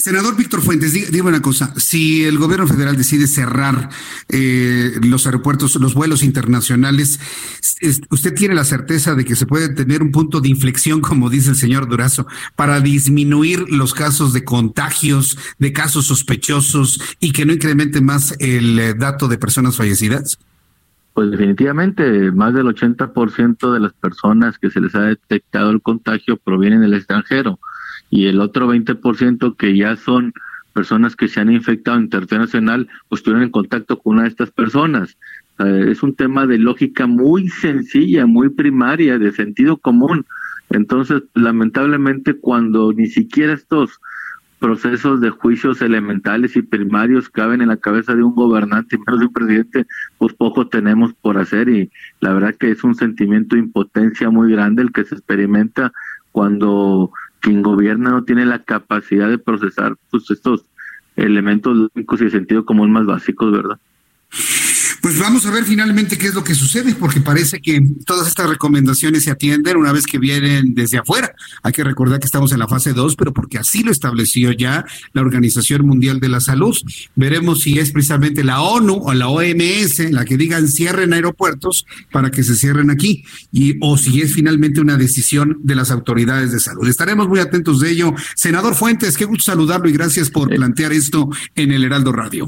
Senador Víctor Fuentes, dígame una cosa, si el gobierno federal decide cerrar eh, los aeropuertos, los vuelos internacionales, ¿usted tiene la certeza de que se puede tener un punto de inflexión, como dice el señor Durazo, para disminuir los casos de contagios, de casos sospechosos y que no incremente más el eh, dato de personas fallecidas? Pues definitivamente más del 80% de las personas que se les ha detectado el contagio provienen del extranjero y el otro 20% que ya son personas que se han infectado en territorio nacional, pues estuvieron en contacto con una de estas personas. es un tema de lógica muy sencilla, muy primaria, de sentido común. Entonces, lamentablemente, cuando ni siquiera estos procesos de juicios elementales y primarios caben en la cabeza de un gobernante y menos de un presidente, pues poco tenemos por hacer y la verdad que es un sentimiento de impotencia muy grande el que se experimenta cuando quien gobierna no tiene la capacidad de procesar pues estos elementos lógicos y de sentido común más básicos, ¿verdad? Pues vamos a ver finalmente qué es lo que sucede, porque parece que todas estas recomendaciones se atienden una vez que vienen desde afuera. Hay que recordar que estamos en la fase 2, pero porque así lo estableció ya la Organización Mundial de la Salud. Veremos si es precisamente la ONU o la OMS la que digan cierren aeropuertos para que se cierren aquí, y o si es finalmente una decisión de las autoridades de salud. Estaremos muy atentos de ello. Senador Fuentes, qué gusto saludarlo y gracias por plantear esto en el Heraldo Radio.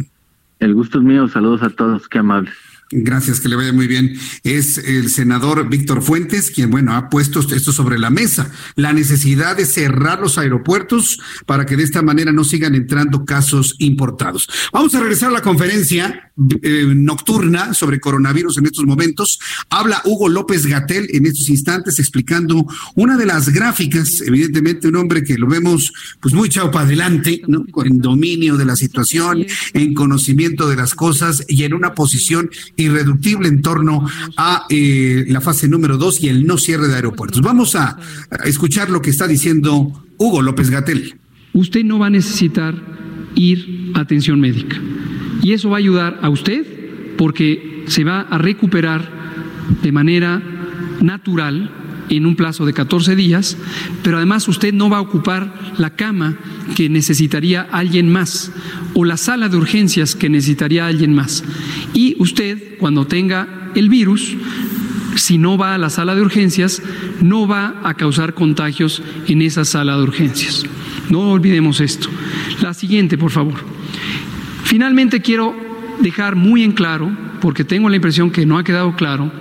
El gusto es mío, saludos a todos, qué amables. Gracias, que le vaya muy bien. Es el senador Víctor Fuentes quien, bueno, ha puesto esto sobre la mesa, la necesidad de cerrar los aeropuertos para que de esta manera no sigan entrando casos importados. Vamos a regresar a la conferencia eh, nocturna sobre coronavirus en estos momentos. Habla Hugo López Gatel en estos instantes explicando una de las gráficas, evidentemente un hombre que lo vemos pues muy chao para adelante, ¿no? En dominio de la situación, en conocimiento de las cosas y en una posición irreductible en torno a eh, la fase número dos y el no cierre de aeropuertos. Vamos a, escuchar lo que está diciendo Hugo López Gatel. Usted no va a necesitar ir a atención médica y eso va a ayudar a usted porque se va a recuperar de manera natural en un plazo de 14 días, pero además usted no va a ocupar la cama que necesitaría alguien más o la sala de urgencias que necesitaría alguien más. Y usted, cuando tenga el virus, si no va a la sala de urgencias, no va a causar contagios en esa sala de urgencias. No olvidemos esto. La siguiente, por favor. Finalmente quiero dejar muy en claro, porque tengo la impresión que no ha quedado claro,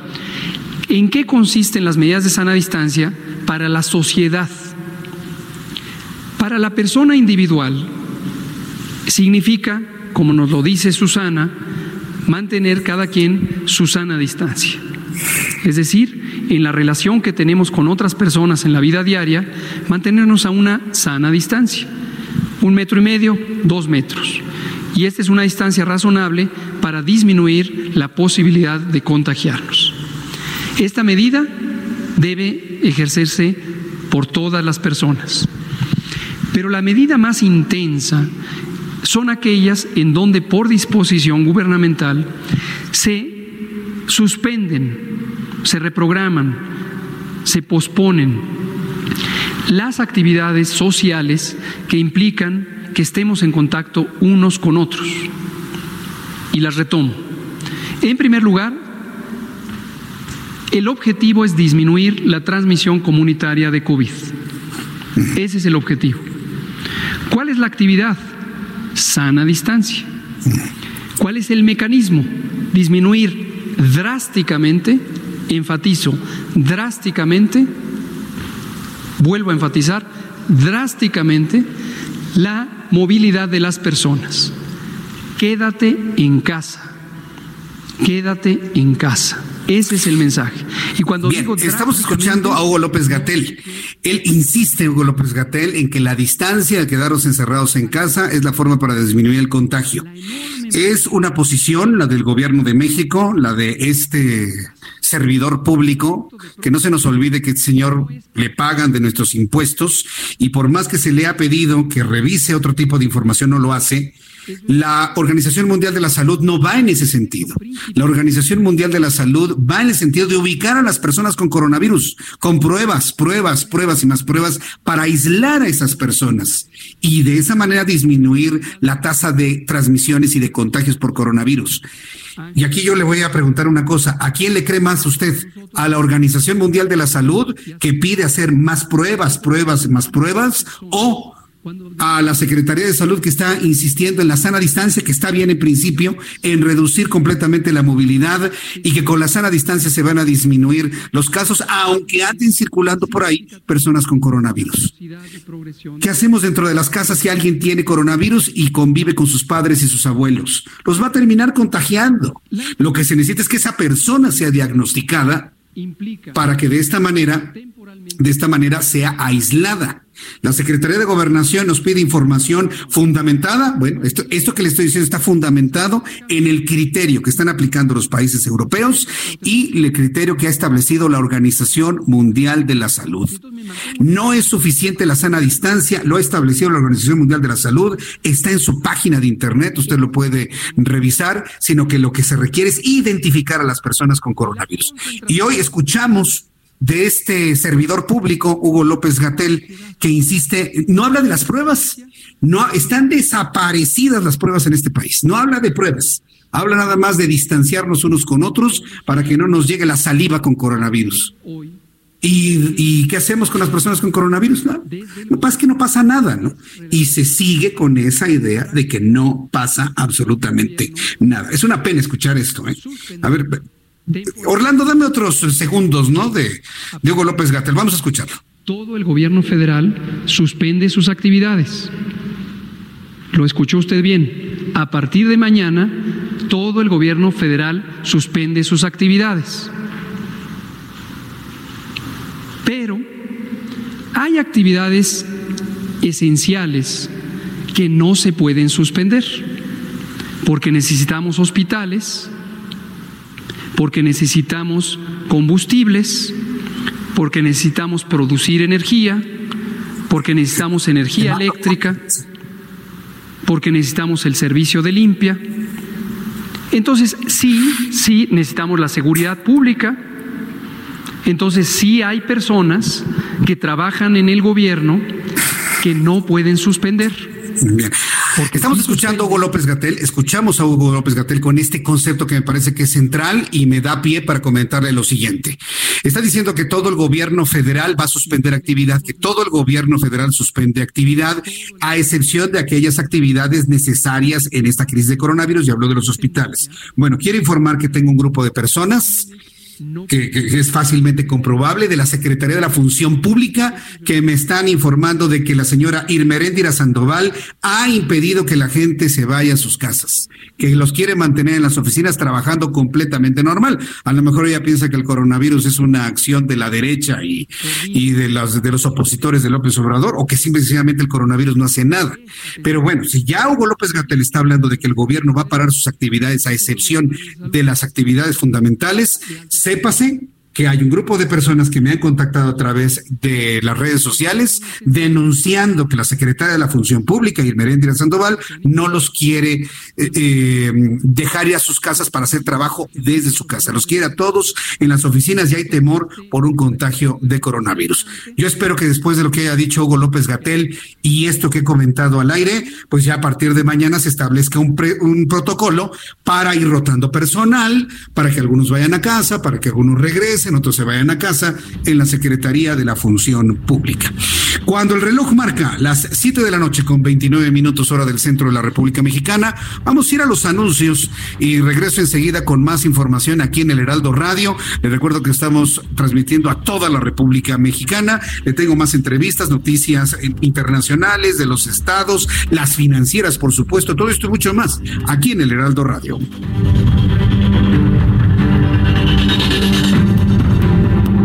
¿En qué consisten las medidas de sana distancia para la sociedad? Para la persona individual significa, como nos lo dice Susana, mantener cada quien su sana distancia. Es decir, en la relación que tenemos con otras personas en la vida diaria, mantenernos a una sana distancia. Un metro y medio, dos metros. Y esta es una distancia razonable para disminuir la posibilidad de contagiarnos. Esta medida debe ejercerse por todas las personas. Pero la medida más intensa son aquellas en donde por disposición gubernamental se suspenden, se reprograman, se posponen las actividades sociales que implican que estemos en contacto unos con otros. Y las retomo. En primer lugar, el objetivo es disminuir la transmisión comunitaria de COVID. Ese es el objetivo. ¿Cuál es la actividad? Sana distancia. ¿Cuál es el mecanismo? Disminuir drásticamente, enfatizo, drásticamente, vuelvo a enfatizar, drásticamente la movilidad de las personas. Quédate en casa. Quédate en casa. Ese es el mensaje. Y cuando digo estamos escuchando a Hugo López Gatel. Él insiste, Hugo López Gatel, en que la distancia de quedarnos encerrados en casa es la forma para disminuir el contagio. Es una posición, la del gobierno de México, la de este servidor público, que no se nos olvide que el señor le pagan de nuestros impuestos y por más que se le ha pedido que revise otro tipo de información, no lo hace. La Organización Mundial de la Salud no va en ese sentido. La Organización Mundial de la Salud va en el sentido de ubicar a las personas con coronavirus, con pruebas, pruebas, pruebas y más pruebas para aislar a esas personas y de esa manera disminuir la tasa de transmisiones y de contagios por coronavirus. Y aquí yo le voy a preguntar una cosa, ¿a quién le cree más usted? ¿A la Organización Mundial de la Salud que pide hacer más pruebas, pruebas, más pruebas? ¿O a la Secretaría de Salud que está insistiendo en la sana distancia, que está bien en principio, en reducir completamente la movilidad y que con la sana distancia se van a disminuir los casos, aunque anden circulando por ahí personas con coronavirus. ¿Qué hacemos dentro de las casas si alguien tiene coronavirus y convive con sus padres y sus abuelos? Los va a terminar contagiando. Lo que se necesita es que esa persona sea diagnosticada para que de esta manera, de esta manera sea aislada. La Secretaría de Gobernación nos pide información fundamentada. Bueno, esto, esto que le estoy diciendo está fundamentado en el criterio que están aplicando los países europeos y el criterio que ha establecido la Organización Mundial de la Salud. No es suficiente la sana distancia, lo ha establecido la Organización Mundial de la Salud, está en su página de internet, usted lo puede revisar, sino que lo que se requiere es identificar a las personas con coronavirus. Y hoy escuchamos de este servidor público, Hugo López Gatel, que insiste, no habla de las pruebas, no están desaparecidas las pruebas en este país, no habla de pruebas, habla nada más de distanciarnos unos con otros para que no nos llegue la saliva con coronavirus. ¿Y, qué hacemos con las personas con coronavirus? No, no pasa que no pasa nada, ¿no? Y se sigue con esa idea de que no pasa absolutamente nada. Es una pena escuchar esto, ¿eh? A ver, Orlando, dame otros segundos, ¿no? De Diego López Gatel. Vamos a escucharlo. Todo el gobierno federal suspende sus actividades. Lo escuchó usted bien. A partir de mañana, todo el gobierno federal suspende sus actividades. Pero hay actividades esenciales que no se pueden suspender, porque necesitamos hospitales, porque necesitamos combustibles, porque necesitamos producir energía, porque necesitamos energía eléctrica, porque necesitamos el servicio de limpia. Entonces, sí, sí necesitamos la seguridad pública. Entonces, sí hay personas que trabajan en el gobierno que no pueden suspender. Porque estamos escuchando a Hugo López Gatel, escuchamos a Hugo López Gatel con este concepto que me parece que es central y me da pie para comentarle lo siguiente. Está diciendo que todo el gobierno federal va a suspender actividad, que todo el gobierno federal suspende actividad, a excepción de aquellas actividades necesarias en esta crisis de coronavirus, y habló de los hospitales. Bueno, quiero informar que tengo un grupo de personas que, es fácilmente comprobable, de la Secretaría de la Función Pública, que me están informando de que la señora Irmeréndira Sandoval ha impedido que la gente se vaya a sus casas, que los quiere mantener en las oficinas trabajando completamente normal. A lo mejor ella piensa que el coronavirus es una acción de la derecha y, y de, los, de los opositores de López Obrador, o que simplemente el coronavirus no hace nada. Pero bueno, si ya Hugo López Gatel está hablando de que el gobierno va a parar sus actividades a excepción de las actividades fundamentales, sépase que hay un grupo de personas que me han contactado a través de las redes sociales denunciando que la secretaria de la Función Pública, Irmeréndira Sandoval, no los quiere eh, eh, dejar ir a sus casas para hacer trabajo desde su casa. Los quiere a todos en las oficinas y hay temor por un contagio de coronavirus. Yo espero que después de lo que haya dicho Hugo López Gatel y esto que he comentado al aire, pues ya a partir de mañana se establezca un, un protocolo para ir rotando personal, para que algunos vayan a casa, para que algunos regresen en otros se vayan a casa en la Secretaría de la Función Pública. Cuando el reloj marca las 7 de la noche con 29 minutos hora del centro de la República Mexicana, vamos a ir a los anuncios y regreso enseguida con más información aquí en el Heraldo Radio. Le recuerdo que estamos transmitiendo a toda la República Mexicana. Le tengo más entrevistas, noticias internacionales de los estados, las financieras, por supuesto, todo esto y mucho más aquí en el Heraldo Radio.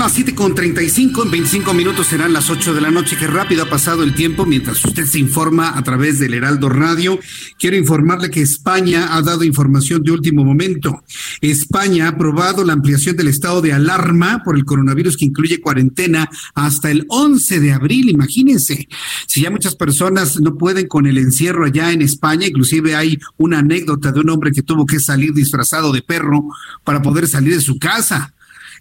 Las 7 con 35, en 25 minutos serán las 8 de la noche. Qué rápido ha pasado el tiempo mientras usted se informa a través del Heraldo Radio. Quiero informarle que España ha dado información de último momento. España ha aprobado la ampliación del estado de alarma por el coronavirus que incluye cuarentena hasta el 11 de abril. Imagínense, si ya muchas personas no pueden con el encierro allá en España, inclusive hay una anécdota de un hombre que tuvo que salir disfrazado de perro para poder salir de su casa.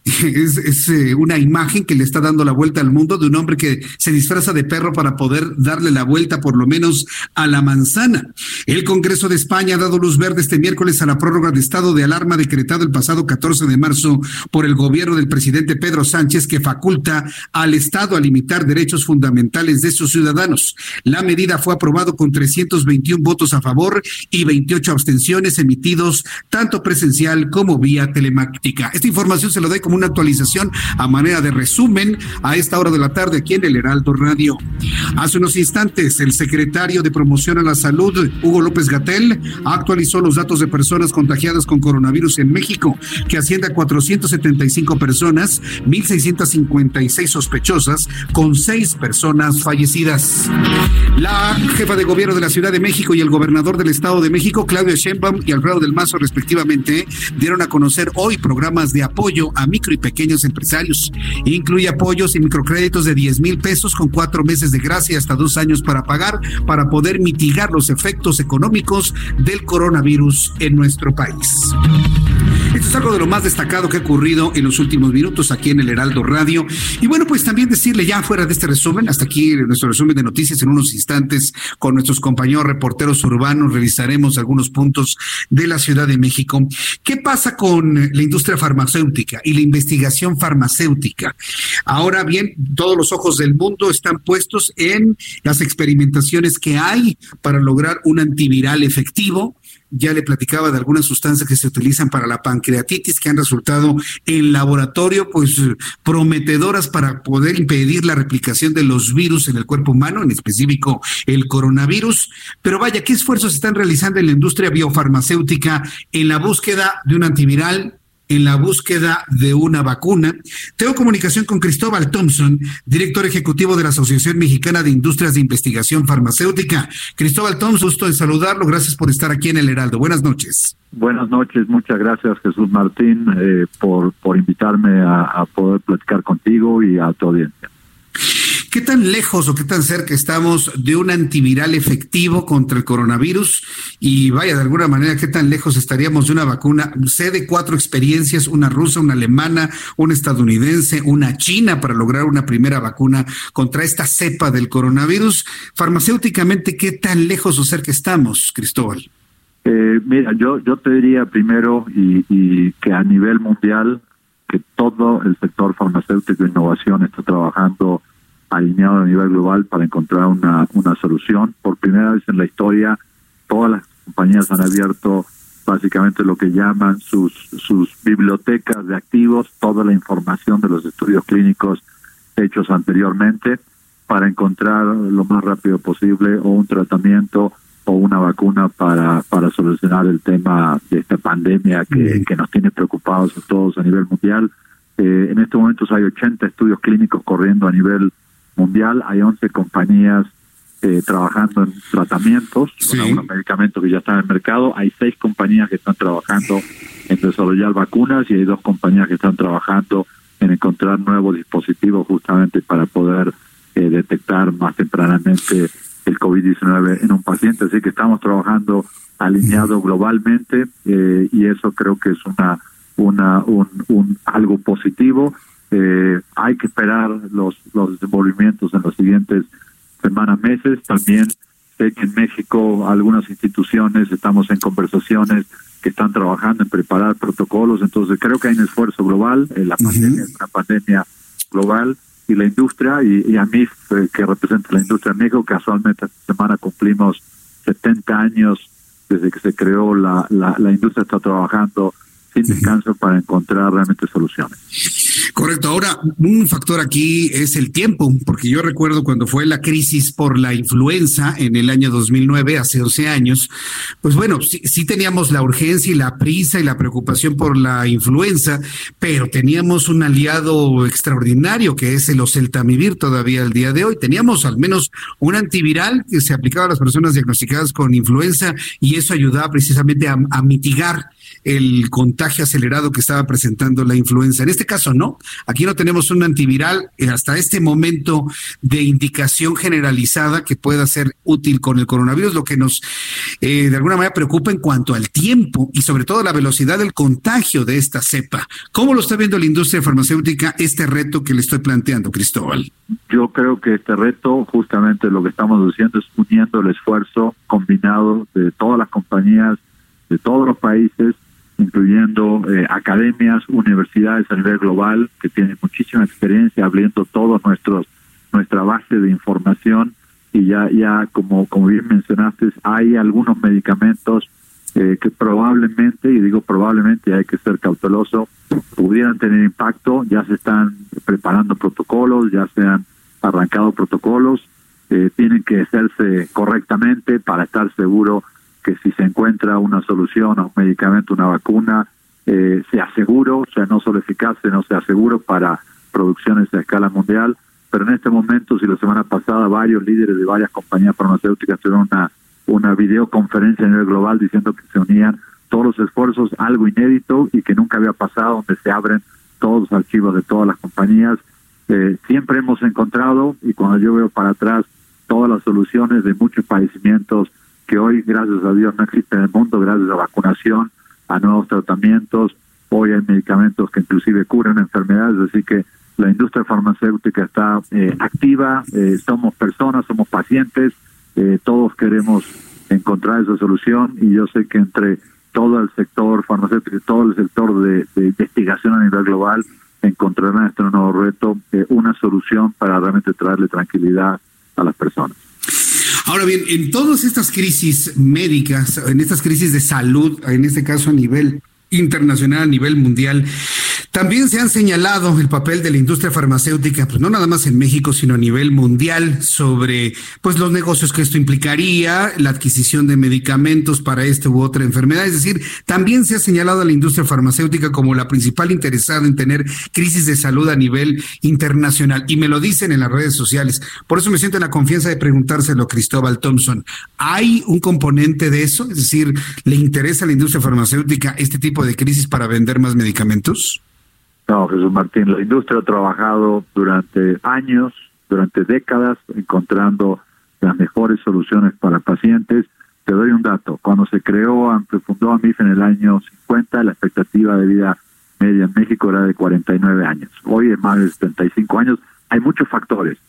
es, eh, una imagen que le está dando la vuelta al mundo de un hombre que se disfraza de perro para poder darle la vuelta por lo menos a la manzana. El Congreso de España ha dado luz verde este miércoles a la prórroga de estado de alarma decretado el pasado 14 de marzo por el gobierno del presidente Pedro Sánchez que faculta al Estado a limitar derechos fundamentales de sus ciudadanos. La medida fue aprobada con 321 votos a favor y 28 abstenciones emitidos tanto presencial como vía telemática. Esta información se lo doy una actualización a manera de resumen a esta hora de la tarde aquí en el Heraldo Radio. Hace unos instantes, el secretario de Promoción a la Salud, Hugo López Gatel, actualizó los datos de personas contagiadas con coronavirus en México, que asciende a 475 personas, 1.656 sospechosas, con seis personas fallecidas. La jefa de gobierno de la Ciudad de México y el gobernador del Estado de México, Claudio Sheinbaum y Alfredo del Mazo, respectivamente, dieron a conocer hoy programas de apoyo a micro y pequeños empresarios. Incluye apoyos y microcréditos de 10 mil pesos con cuatro meses de gracia hasta dos años para pagar para poder mitigar los efectos económicos del coronavirus en nuestro país. Esto es algo de lo más destacado que ha ocurrido en los últimos minutos aquí en el Heraldo Radio. Y bueno, pues también decirle ya fuera de este resumen, hasta aquí nuestro resumen de noticias en unos instantes con nuestros compañeros reporteros urbanos, revisaremos algunos puntos de la Ciudad de México. ¿Qué pasa con la industria farmacéutica y la investigación farmacéutica? Ahora bien, todos los ojos del mundo están puestos en las experimentaciones que hay para lograr un antiviral efectivo ya le platicaba de algunas sustancias que se utilizan para la pancreatitis que han resultado en laboratorio pues prometedoras para poder impedir la replicación de los virus en el cuerpo humano, en específico el coronavirus. Pero vaya, ¿qué esfuerzos están realizando en la industria biofarmacéutica en la búsqueda de un antiviral en la búsqueda de una vacuna. Tengo comunicación con Cristóbal Thompson, director ejecutivo de la Asociación Mexicana de Industrias de Investigación Farmacéutica. Cristóbal Thompson, gusto de saludarlo. Gracias por estar aquí en el Heraldo. Buenas noches. Buenas noches, muchas gracias Jesús Martín eh, por, por invitarme a, a poder platicar contigo y a tu audiencia. ¿Qué tan lejos o qué tan cerca estamos de un antiviral efectivo contra el coronavirus? Y vaya, de alguna manera, ¿qué tan lejos estaríamos de una vacuna? Sé de cuatro experiencias, una rusa, una alemana, una estadounidense, una china para lograr una primera vacuna contra esta cepa del coronavirus. Farmacéuticamente, ¿qué tan lejos o cerca estamos, Cristóbal? Eh, mira, yo, yo te diría primero y, y que a nivel mundial, que todo el sector farmacéutico e innovación está trabajando alineado a nivel global para encontrar una, una solución. Por primera vez en la historia, todas las compañías han abierto básicamente lo que llaman sus, sus bibliotecas de activos, toda la información de los estudios clínicos hechos anteriormente para encontrar lo más rápido posible o un tratamiento o una vacuna para, para solucionar el tema de esta pandemia que, que nos tiene preocupados a todos a nivel mundial. Eh, en estos momentos hay 80 estudios clínicos corriendo a nivel mundial, hay 11 compañías eh, trabajando en tratamientos, con algunos medicamentos que ya están en el mercado, hay seis compañías que están trabajando en desarrollar vacunas y hay dos compañías que están trabajando en encontrar nuevos dispositivos justamente para poder eh, detectar más tempranamente el COVID-19 en un paciente. Así que estamos trabajando alineado globalmente eh, y eso creo que es una, una un, un algo positivo eh, hay que esperar los, los desenvolvimientos en los siguientes semanas, meses. También sé que en México algunas instituciones estamos en conversaciones que están trabajando en preparar protocolos, entonces creo que hay un esfuerzo global, eh, la pandemia es una pandemia global y la industria, y, a mí eh, que representa la industria en México, casualmente esta semana cumplimos 70 años desde que se creó la, la, la industria está trabajando sin descanso para encontrar realmente soluciones. Correcto. Ahora, un factor aquí es el tiempo, porque yo recuerdo cuando fue la crisis por la influenza en el año 2009, hace 12 años, pues bueno, sí, sí, teníamos la urgencia y la prisa y la preocupación por la influenza, pero teníamos un aliado extraordinario que es el oseltamivir todavía al día de hoy. Teníamos al menos un antiviral que se aplicaba a las personas diagnosticadas con influenza y eso ayudaba precisamente a, a mitigar el contagio acelerado que estaba presentando la influenza. En este caso, no. Aquí no tenemos un antiviral eh, hasta este momento de indicación generalizada que pueda ser útil con el coronavirus, lo que nos eh, de alguna manera preocupa en cuanto al tiempo y sobre todo la velocidad del contagio de esta cepa. ¿Cómo lo está viendo la industria farmacéutica este reto que le estoy planteando, Cristóbal? Yo creo que este reto, justamente lo que estamos haciendo es uniendo el esfuerzo combinado de todas las compañías, de todos los países, incluyendo eh, academias, universidades a nivel global que tienen muchísima experiencia abriendo todos nuestros nuestra base de información. Y ya ya como como bien mencionaste hay algunos medicamentos eh, que probablemente y digo probablemente hay que ser cauteloso pudieran tener impacto. Ya se están preparando protocolos ya se han arrancado protocolos eh, tienen que hacerse correctamente para estar seguro que si se encuentra una solución a un medicamento, una vacuna, eh, sea seguro, sea no solo eficaz, sino sea seguro para producciones a escala mundial. Pero en este momento, si la semana pasada varios líderes de varias compañías farmacéuticas tuvieron una, una videoconferencia a nivel global diciendo que se unían todos los esfuerzos, algo inédito y que nunca había pasado, donde se abren todos los archivos de todas las compañías. Eh, siempre hemos encontrado, y cuando yo veo para atrás, todas las soluciones de muchos padecimientos que hoy, gracias a Dios, no existe en el mundo, gracias a vacunación, a nuevos tratamientos. Hoy hay medicamentos que inclusive curan enfermedades, así que la industria farmacéutica está eh, activa, eh, somos personas, somos pacientes, eh, todos queremos encontrar esa solución y yo sé que entre todo el sector farmacéutico y todo el sector de, de investigación a nivel global encontrarán este nuevo reto una solución para realmente traerle tranquilidad a las personas. Ahora bien, en todas estas crisis médicas, en estas crisis de salud, en este caso a nivel internacional, a nivel mundial, también se han señalado el papel de la industria farmacéutica, pues no nada más en México, sino a nivel mundial, sobre pues los negocios que esto implicaría, la adquisición de medicamentos para esta u otra enfermedad. Es decir, también se ha señalado a la industria farmacéutica como la principal interesada en tener crisis de salud a nivel internacional. Y me lo dicen en las redes sociales. Por eso me siento en la confianza de preguntárselo Cristóbal Thompson. ¿Hay un componente de eso? Es decir, ¿le interesa a la industria farmacéutica este tipo de crisis para vender más medicamentos? No, Jesús Martín, la industria ha trabajado durante años, durante décadas, encontrando las mejores soluciones para pacientes. Te doy un dato. Cuando se creó, se fundó AMIF en el año 50, la expectativa de vida media en México era de 49 años. Hoy es más de 75 años. Hay muchos factores,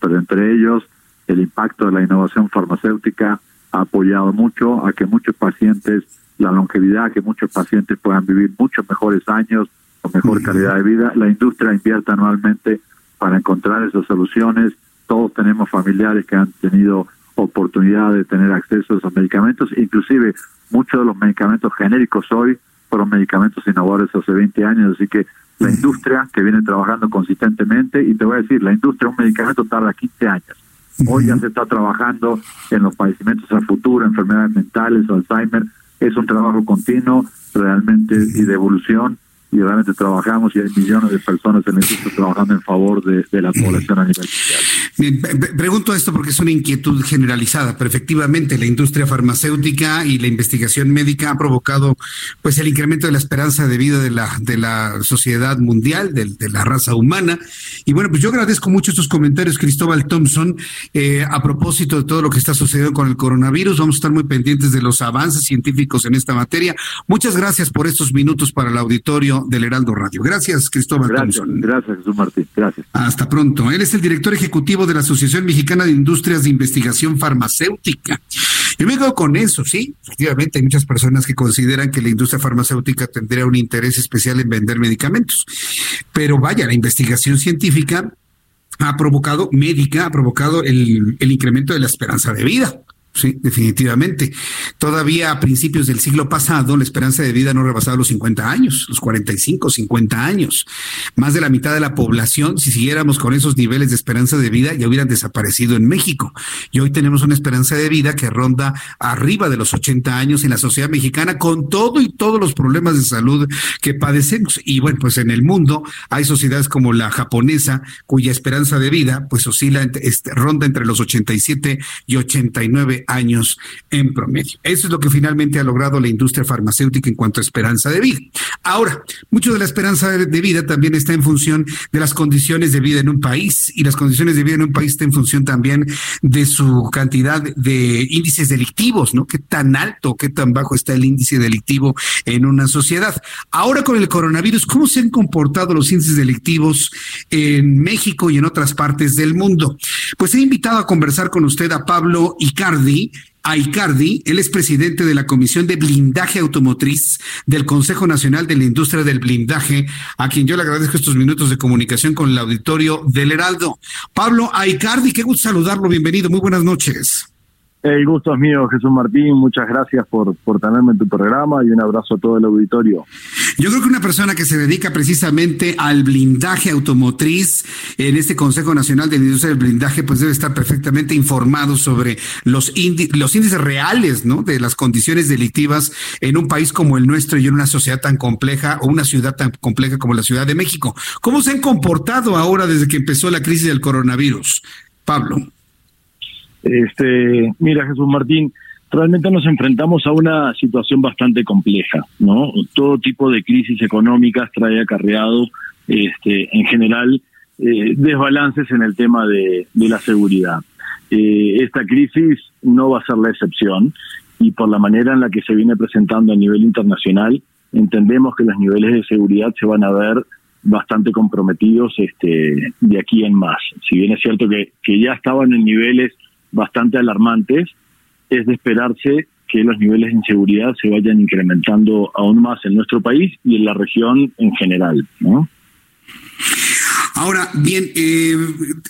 pero entre ellos el impacto de la innovación farmacéutica ha apoyado mucho a que muchos pacientes, la longevidad, que muchos pacientes puedan vivir muchos mejores años, con mejor calidad de vida. La industria invierte anualmente para encontrar esas soluciones. Todos tenemos familiares que han tenido oportunidad de tener acceso a esos medicamentos, inclusive muchos de los medicamentos genéricos hoy fueron medicamentos innovadores hace 20 años, así que la industria que viene trabajando consistentemente, y te voy a decir, la industria un medicamento tarda 15 años. Hoy ya se está trabajando en los padecimientos al futuro, enfermedades mentales, Alzheimer, es un trabajo continuo realmente y de evolución y realmente trabajamos y hay millones de personas en el mundo trabajando en favor de, de la población a nivel mundial. Pregunto esto porque es una inquietud generalizada, pero efectivamente la industria farmacéutica y la investigación médica ha provocado pues el incremento de la esperanza de vida de la, de la sociedad mundial, de, de la raza humana. Y bueno, pues yo agradezco mucho estos comentarios, Cristóbal Thompson, eh, a propósito de todo lo que está sucediendo con el coronavirus. Vamos a estar muy pendientes de los avances científicos en esta materia. Muchas gracias por estos minutos para el auditorio del Heraldo Radio. Gracias, Cristóbal gracias, Thompson. Gracias, Jesús Martín. Gracias. Hasta pronto. Él es el director ejecutivo de la Asociación Mexicana de Industrias de Investigación Farmacéutica. Yo me quedo con eso, sí. Efectivamente, hay muchas personas que consideran que la industria farmacéutica tendría un interés especial en vender medicamentos. Pero vaya, la investigación científica ha provocado, médica, ha provocado el, el incremento de la esperanza de vida. Sí, definitivamente. todavía a principios del siglo pasado la esperanza de vida no rebasaba los 50 años, los 45, 50 años. Más de la mitad de la población, si siguiéramos con esos niveles de esperanza de vida, ya hubieran desaparecido en México. Y hoy tenemos una esperanza de vida que ronda arriba de los 80 años en la sociedad mexicana con todo y todos los problemas de salud que padecemos. Y bueno, pues en el mundo hay sociedades como la japonesa cuya esperanza de vida pues oscila, este, ronda entre los 87 y 89 años en promedio. Eso es lo que finalmente ha logrado la industria farmacéutica en cuanto a esperanza de vida. Ahora, mucho de la esperanza de vida también está en función de las condiciones de vida en un país y las condiciones de vida en un país está en función también de su cantidad de índices delictivos, ¿no? Qué tan alto, qué tan bajo está el índice delictivo en una sociedad. Ahora con el coronavirus, ¿cómo se han comportado los índices delictivos en México y en otras partes del mundo? Pues he invitado a conversar con usted a Pablo Icardi, a Icardi, él es presidente de la Comisión de Blindaje Automotriz del Consejo Nacional de la Industria del Blindaje, a quien yo le agradezco estos minutos de comunicación con el auditorio del Heraldo. Pablo Icardi, qué gusto saludarlo, bienvenido, muy buenas noches. El gusto es mío, Jesús Martín. Muchas gracias por, por tenerme en tu programa y un abrazo a todo el auditorio. Yo creo que una persona que se dedica precisamente al blindaje automotriz en este Consejo Nacional de Industria del Blindaje, pues debe estar perfectamente informado sobre los, los índices reales, ¿no? De las condiciones delictivas en un país como el nuestro y en una sociedad tan compleja o una ciudad tan compleja como la Ciudad de México. ¿Cómo se han comportado ahora desde que empezó la crisis del coronavirus? Pablo. Este, mira, Jesús Martín, realmente nos enfrentamos a una situación bastante compleja, ¿no? Todo tipo de crisis económicas trae acarreado, este, en general, eh, desbalances en el tema de, la seguridad. Eh, esta crisis no va a ser la excepción y por la manera en la que se viene presentando a nivel internacional, entendemos que los niveles de seguridad se van a ver bastante comprometidos este, de aquí en más. Si bien es cierto que, que ya estaban en niveles bastante alarmantes, es de esperarse que los niveles de inseguridad se vayan incrementando aún más en nuestro país y en la región en general, ¿no? Ahora, bien, eh,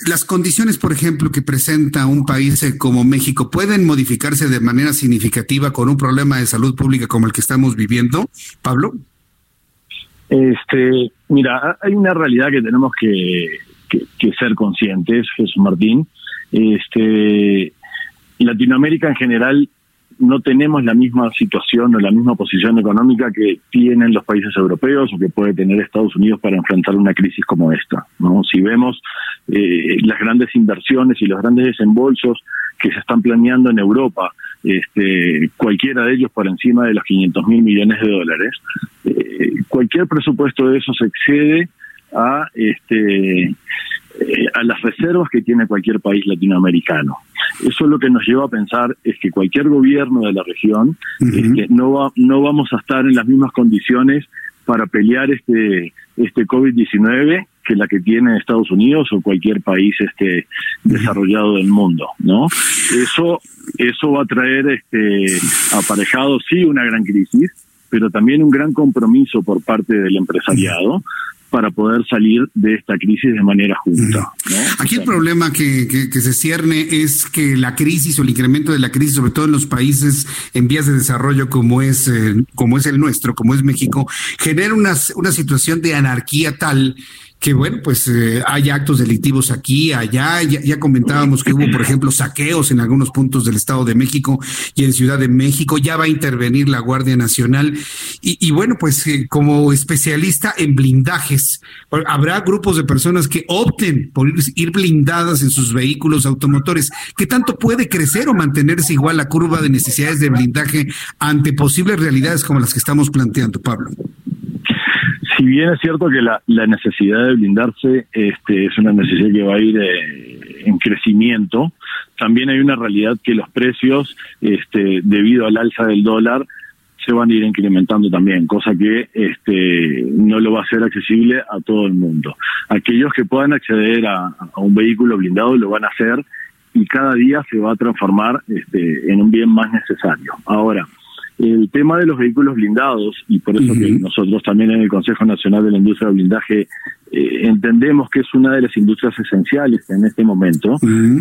las condiciones, por ejemplo, que presenta un país como México, ¿pueden modificarse de manera significativa con un problema de salud pública como el que estamos viviendo, Pablo? Este, mira, hay una realidad que tenemos que, que ser conscientes, Jesús Martín, este, Latinoamérica en general no tenemos la misma situación o la misma posición económica que tienen los países europeos o que puede tener Estados Unidos para enfrentar una crisis como esta. ¿no? Si vemos eh, las grandes inversiones y los grandes desembolsos que se están planeando en Europa, este, cualquiera de ellos por encima de los 500 mil millones de dólares, eh, cualquier presupuesto de eso se excede a este eh, a las reservas que tiene cualquier país latinoamericano. Eso lo que nos lleva a pensar es que cualquier gobierno de la región este, no va, no vamos a estar en las mismas condiciones para pelear este este COVID-19 que la que tiene Estados Unidos o cualquier país este desarrollado del mundo, ¿no? Eso eso va a traer este aparejado sí una gran crisis, pero también un gran compromiso por parte del empresariado para poder salir de esta crisis de manera justa. Aquí el problema que, que, se cierne es que la crisis o el incremento de la crisis, sobre todo en los países en vías de desarrollo como es, eh, como es el nuestro, como es México, genera una, una situación de anarquía tal que bueno, pues eh, hay actos delictivos aquí, allá, ya, comentábamos que hubo, por ejemplo, saqueos en algunos puntos del Estado de México y en Ciudad de México, ya va a intervenir la Guardia Nacional y, bueno, pues eh, como especialista en blindajes, habrá grupos de personas que opten por ir blindadas en sus vehículos automotores. ¿Qué tanto puede crecer o mantenerse igual la curva de necesidades de blindaje ante posibles realidades como las que estamos planteando, Pablo? Si bien es cierto que la, necesidad de blindarse este, es una necesidad que va a ir eh, en crecimiento, también hay una realidad que los precios, este, debido al alza del dólar, se van a ir incrementando también, cosa que este, no lo va a hacer accesible a todo el mundo. Aquellos que puedan acceder a, a un vehículo blindado lo van a hacer y cada día se va a transformar este, en un bien más necesario. Ahora, el tema de los vehículos blindados, y por eso que nosotros también en el Consejo Nacional de la Industria de Blindaje eh, entendemos que es una de las industrias esenciales en este momento,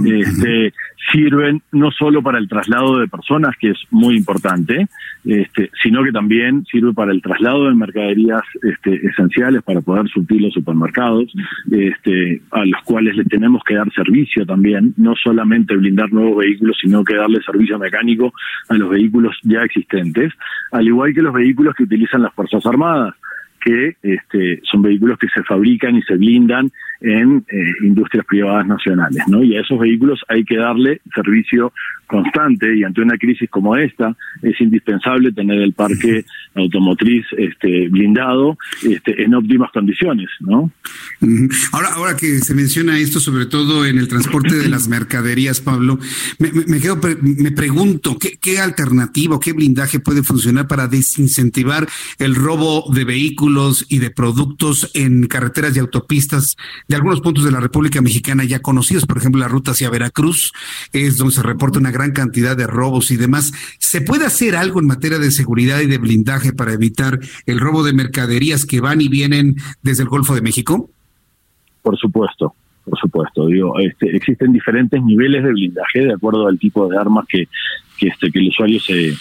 este, sirven no solo para el traslado de personas, que es muy importante, este, sino que también sirve para el traslado de mercaderías este, esenciales para poder suplir los supermercados, este, a los cuales le tenemos que dar servicio también, no solamente blindar nuevos vehículos, sino que darle servicio mecánico a los vehículos ya existentes, al igual que los vehículos que utilizan las Fuerzas Armadas que este, son vehículos que se fabrican y se blindan en eh, industrias privadas nacionales, ¿no? Y a esos vehículos hay que darle servicio constante y ante una crisis como esta es indispensable tener el parque automotriz este, blindado este, en óptimas condiciones, ¿no? Ahora, ahora que se menciona esto, sobre todo en el transporte de las mercaderías, Pablo, me, me, quedo, me pregunto, ¿qué, ¿qué alternativa qué blindaje puede funcionar para desincentivar el robo de vehículos y de productos en carreteras y autopistas de algunos puntos de la República Mexicana ya conocidos, por ejemplo, la ruta hacia Veracruz, es donde se reporta una gran cantidad de robos y demás. ¿Se puede hacer algo en materia de seguridad y de blindaje para evitar el robo de mercaderías que van y vienen desde el Golfo de México? Por supuesto, por supuesto. Digo, este, existen diferentes niveles de blindaje de acuerdo al tipo de armas que, que, este, que el usuario se,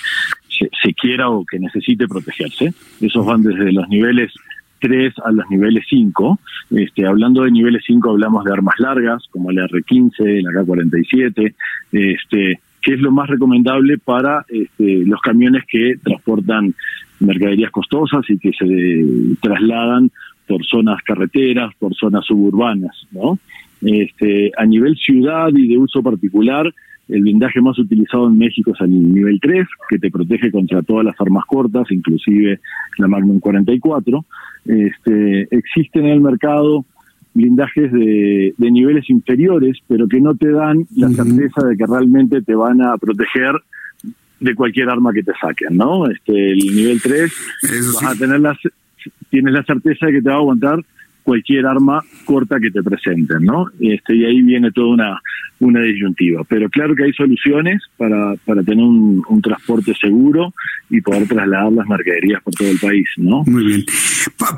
se, se quiera o que necesite protegerse. Esos van desde los niveles 3 a los niveles 5. Este, hablando de niveles 5 hablamos de armas largas como la R-15, la K-47, este, que es lo más recomendable para este, los camiones que transportan mercaderías costosas y que se trasladan por zonas carreteras, por zonas suburbanas, ¿no? Este, a nivel ciudad y de uso particular, el blindaje más utilizado en México es el nivel 3, que te protege contra todas las armas cortas, inclusive la Magnum 44. Este, existen en el mercado blindajes de, niveles inferiores, pero que no te dan la certeza de que realmente te van a proteger de cualquier arma que te saquen, ¿no? Este, el nivel 3 vas a tener la, tienes la certeza de que te va a aguantar cualquier arma corta que te presenten, ¿no? Este, y ahí viene toda una, una disyuntiva. Pero claro que hay soluciones para, para tener un, transporte seguro y poder trasladar las mercaderías por todo el país, ¿no? Muy bien.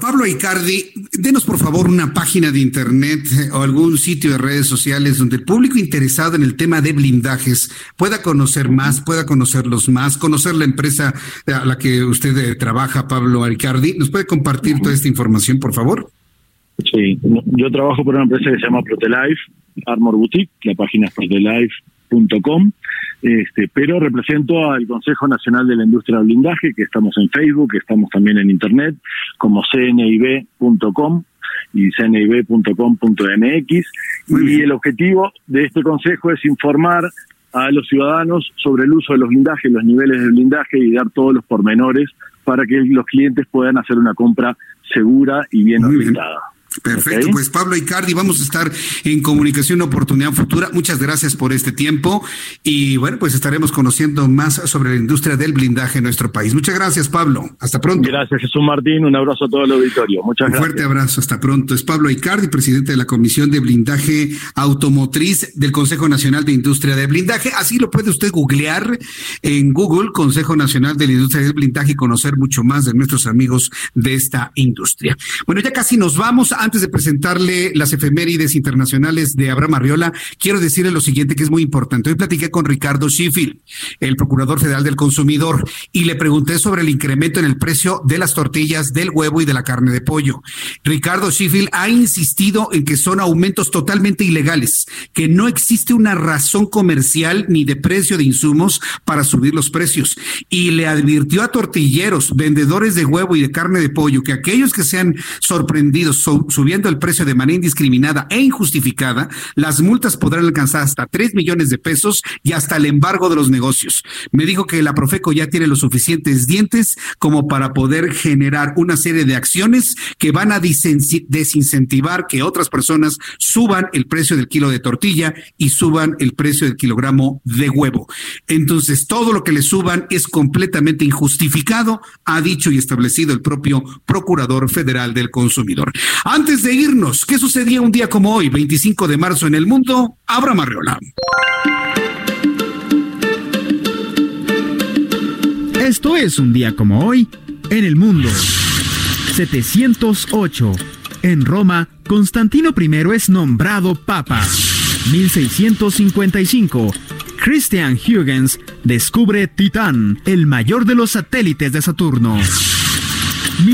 Pablo Icardi, denos por favor una página de internet eh, o algún sitio de redes sociales donde el público interesado en el tema de blindajes pueda conocer más, pueda conocerlos más, conocer la empresa a la que usted eh, trabaja, Pablo Icardi. ¿Nos puede compartir toda esta información, por favor? Sí, yo trabajo por una empresa que se llama Protelife, Armor Boutique, la página es protelife.com, este, pero represento al Consejo Nacional de la Industria del Blindaje, que estamos en Facebook, que estamos también en Internet, como cnib.com y cnib.com.mx, y el objetivo de este consejo es informar a los ciudadanos sobre el uso de los blindajes, los niveles de blindaje y dar todos los pormenores para que los clientes puedan hacer una compra segura y bien orientada. Perfecto, pues Pablo Icardi, vamos a estar en comunicación oportunidad futura. Muchas gracias por este tiempo y bueno, pues estaremos conociendo más sobre la industria del blindaje en nuestro país. Muchas gracias, Pablo. Hasta pronto. Gracias, Jesús Martín. Un abrazo a todo el auditorio. Muchas Un gracias. fuerte abrazo. Hasta pronto. Es Pablo Icardi, presidente de la Comisión de Blindaje Automotriz del Consejo Nacional de Industria de Blindaje. Así lo puede usted googlear en Google, Consejo Nacional de la Industria del Blindaje y conocer mucho más de nuestros amigos de esta industria. Bueno, ya casi nos vamos antes de presentarle las efemérides internacionales de Abraham Arriola, quiero decirle lo siguiente que es muy importante. Hoy platiqué con Ricardo Sheffield, el Procurador Federal del Consumidor, y le pregunté sobre el incremento en el precio de las tortillas, del huevo y de la carne de pollo. Ricardo Sheffield ha insistido en que son aumentos totalmente ilegales, que no existe una razón comercial ni de precio de insumos para subir los precios. Y le advirtió a tortilleros, vendedores de huevo y de carne de pollo, que aquellos que sean sorprendidos subiendo el precio de manera indiscriminada e injustificada, las multas podrán alcanzar hasta 3 millones de pesos y hasta el embargo de los negocios. Me dijo que la Profeco ya tiene los suficientes dientes como para poder generar una serie de acciones que van a desincentivar que otras personas suban el precio del kilo de tortilla y suban el precio del kilogramo de huevo. Entonces, todo lo que le suban es completamente injustificado, ha dicho y establecido el propio Procurador Federal del Consumidor. Antes de irnos, ¿qué sucedía un día como hoy, 25 de marzo en el mundo? Abra Marreola. Esto es un día como hoy en el mundo. 708. En Roma Constantino I es nombrado Papa. 1655. Christian Huygens descubre Titán, el mayor de los satélites de Saturno.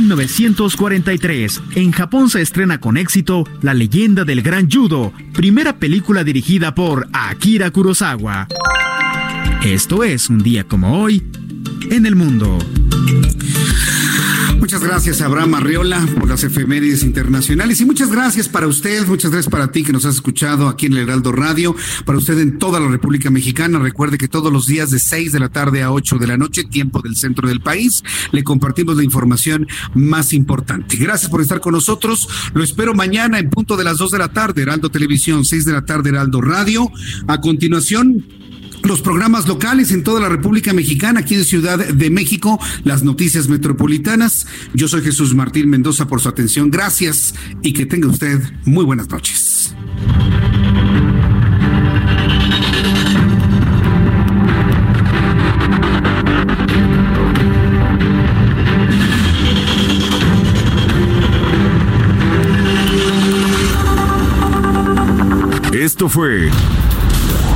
1943. En Japón se estrena con éxito La leyenda del gran judo, primera película dirigida por Akira Kurosawa. Esto es un día como hoy en el mundo. Muchas gracias, Abraham Arriola, por las efemérides internacionales. Y muchas gracias para usted, muchas gracias para ti que nos has escuchado aquí en el Heraldo Radio, para usted en toda la República Mexicana. Recuerde que todos los días de 6 de la tarde a 8 de la noche, tiempo del centro del país, le compartimos la información más importante. Gracias por estar con nosotros. Lo espero mañana en punto de las 2 de la tarde, Heraldo Televisión, 6 de la tarde, Heraldo Radio. A continuación, los programas locales en toda la República Mexicana, aquí en Ciudad de México, las noticias metropolitanas. Yo soy Jesús Martín Mendoza por su atención. Gracias y que tenga usted muy buenas noches. Esto fue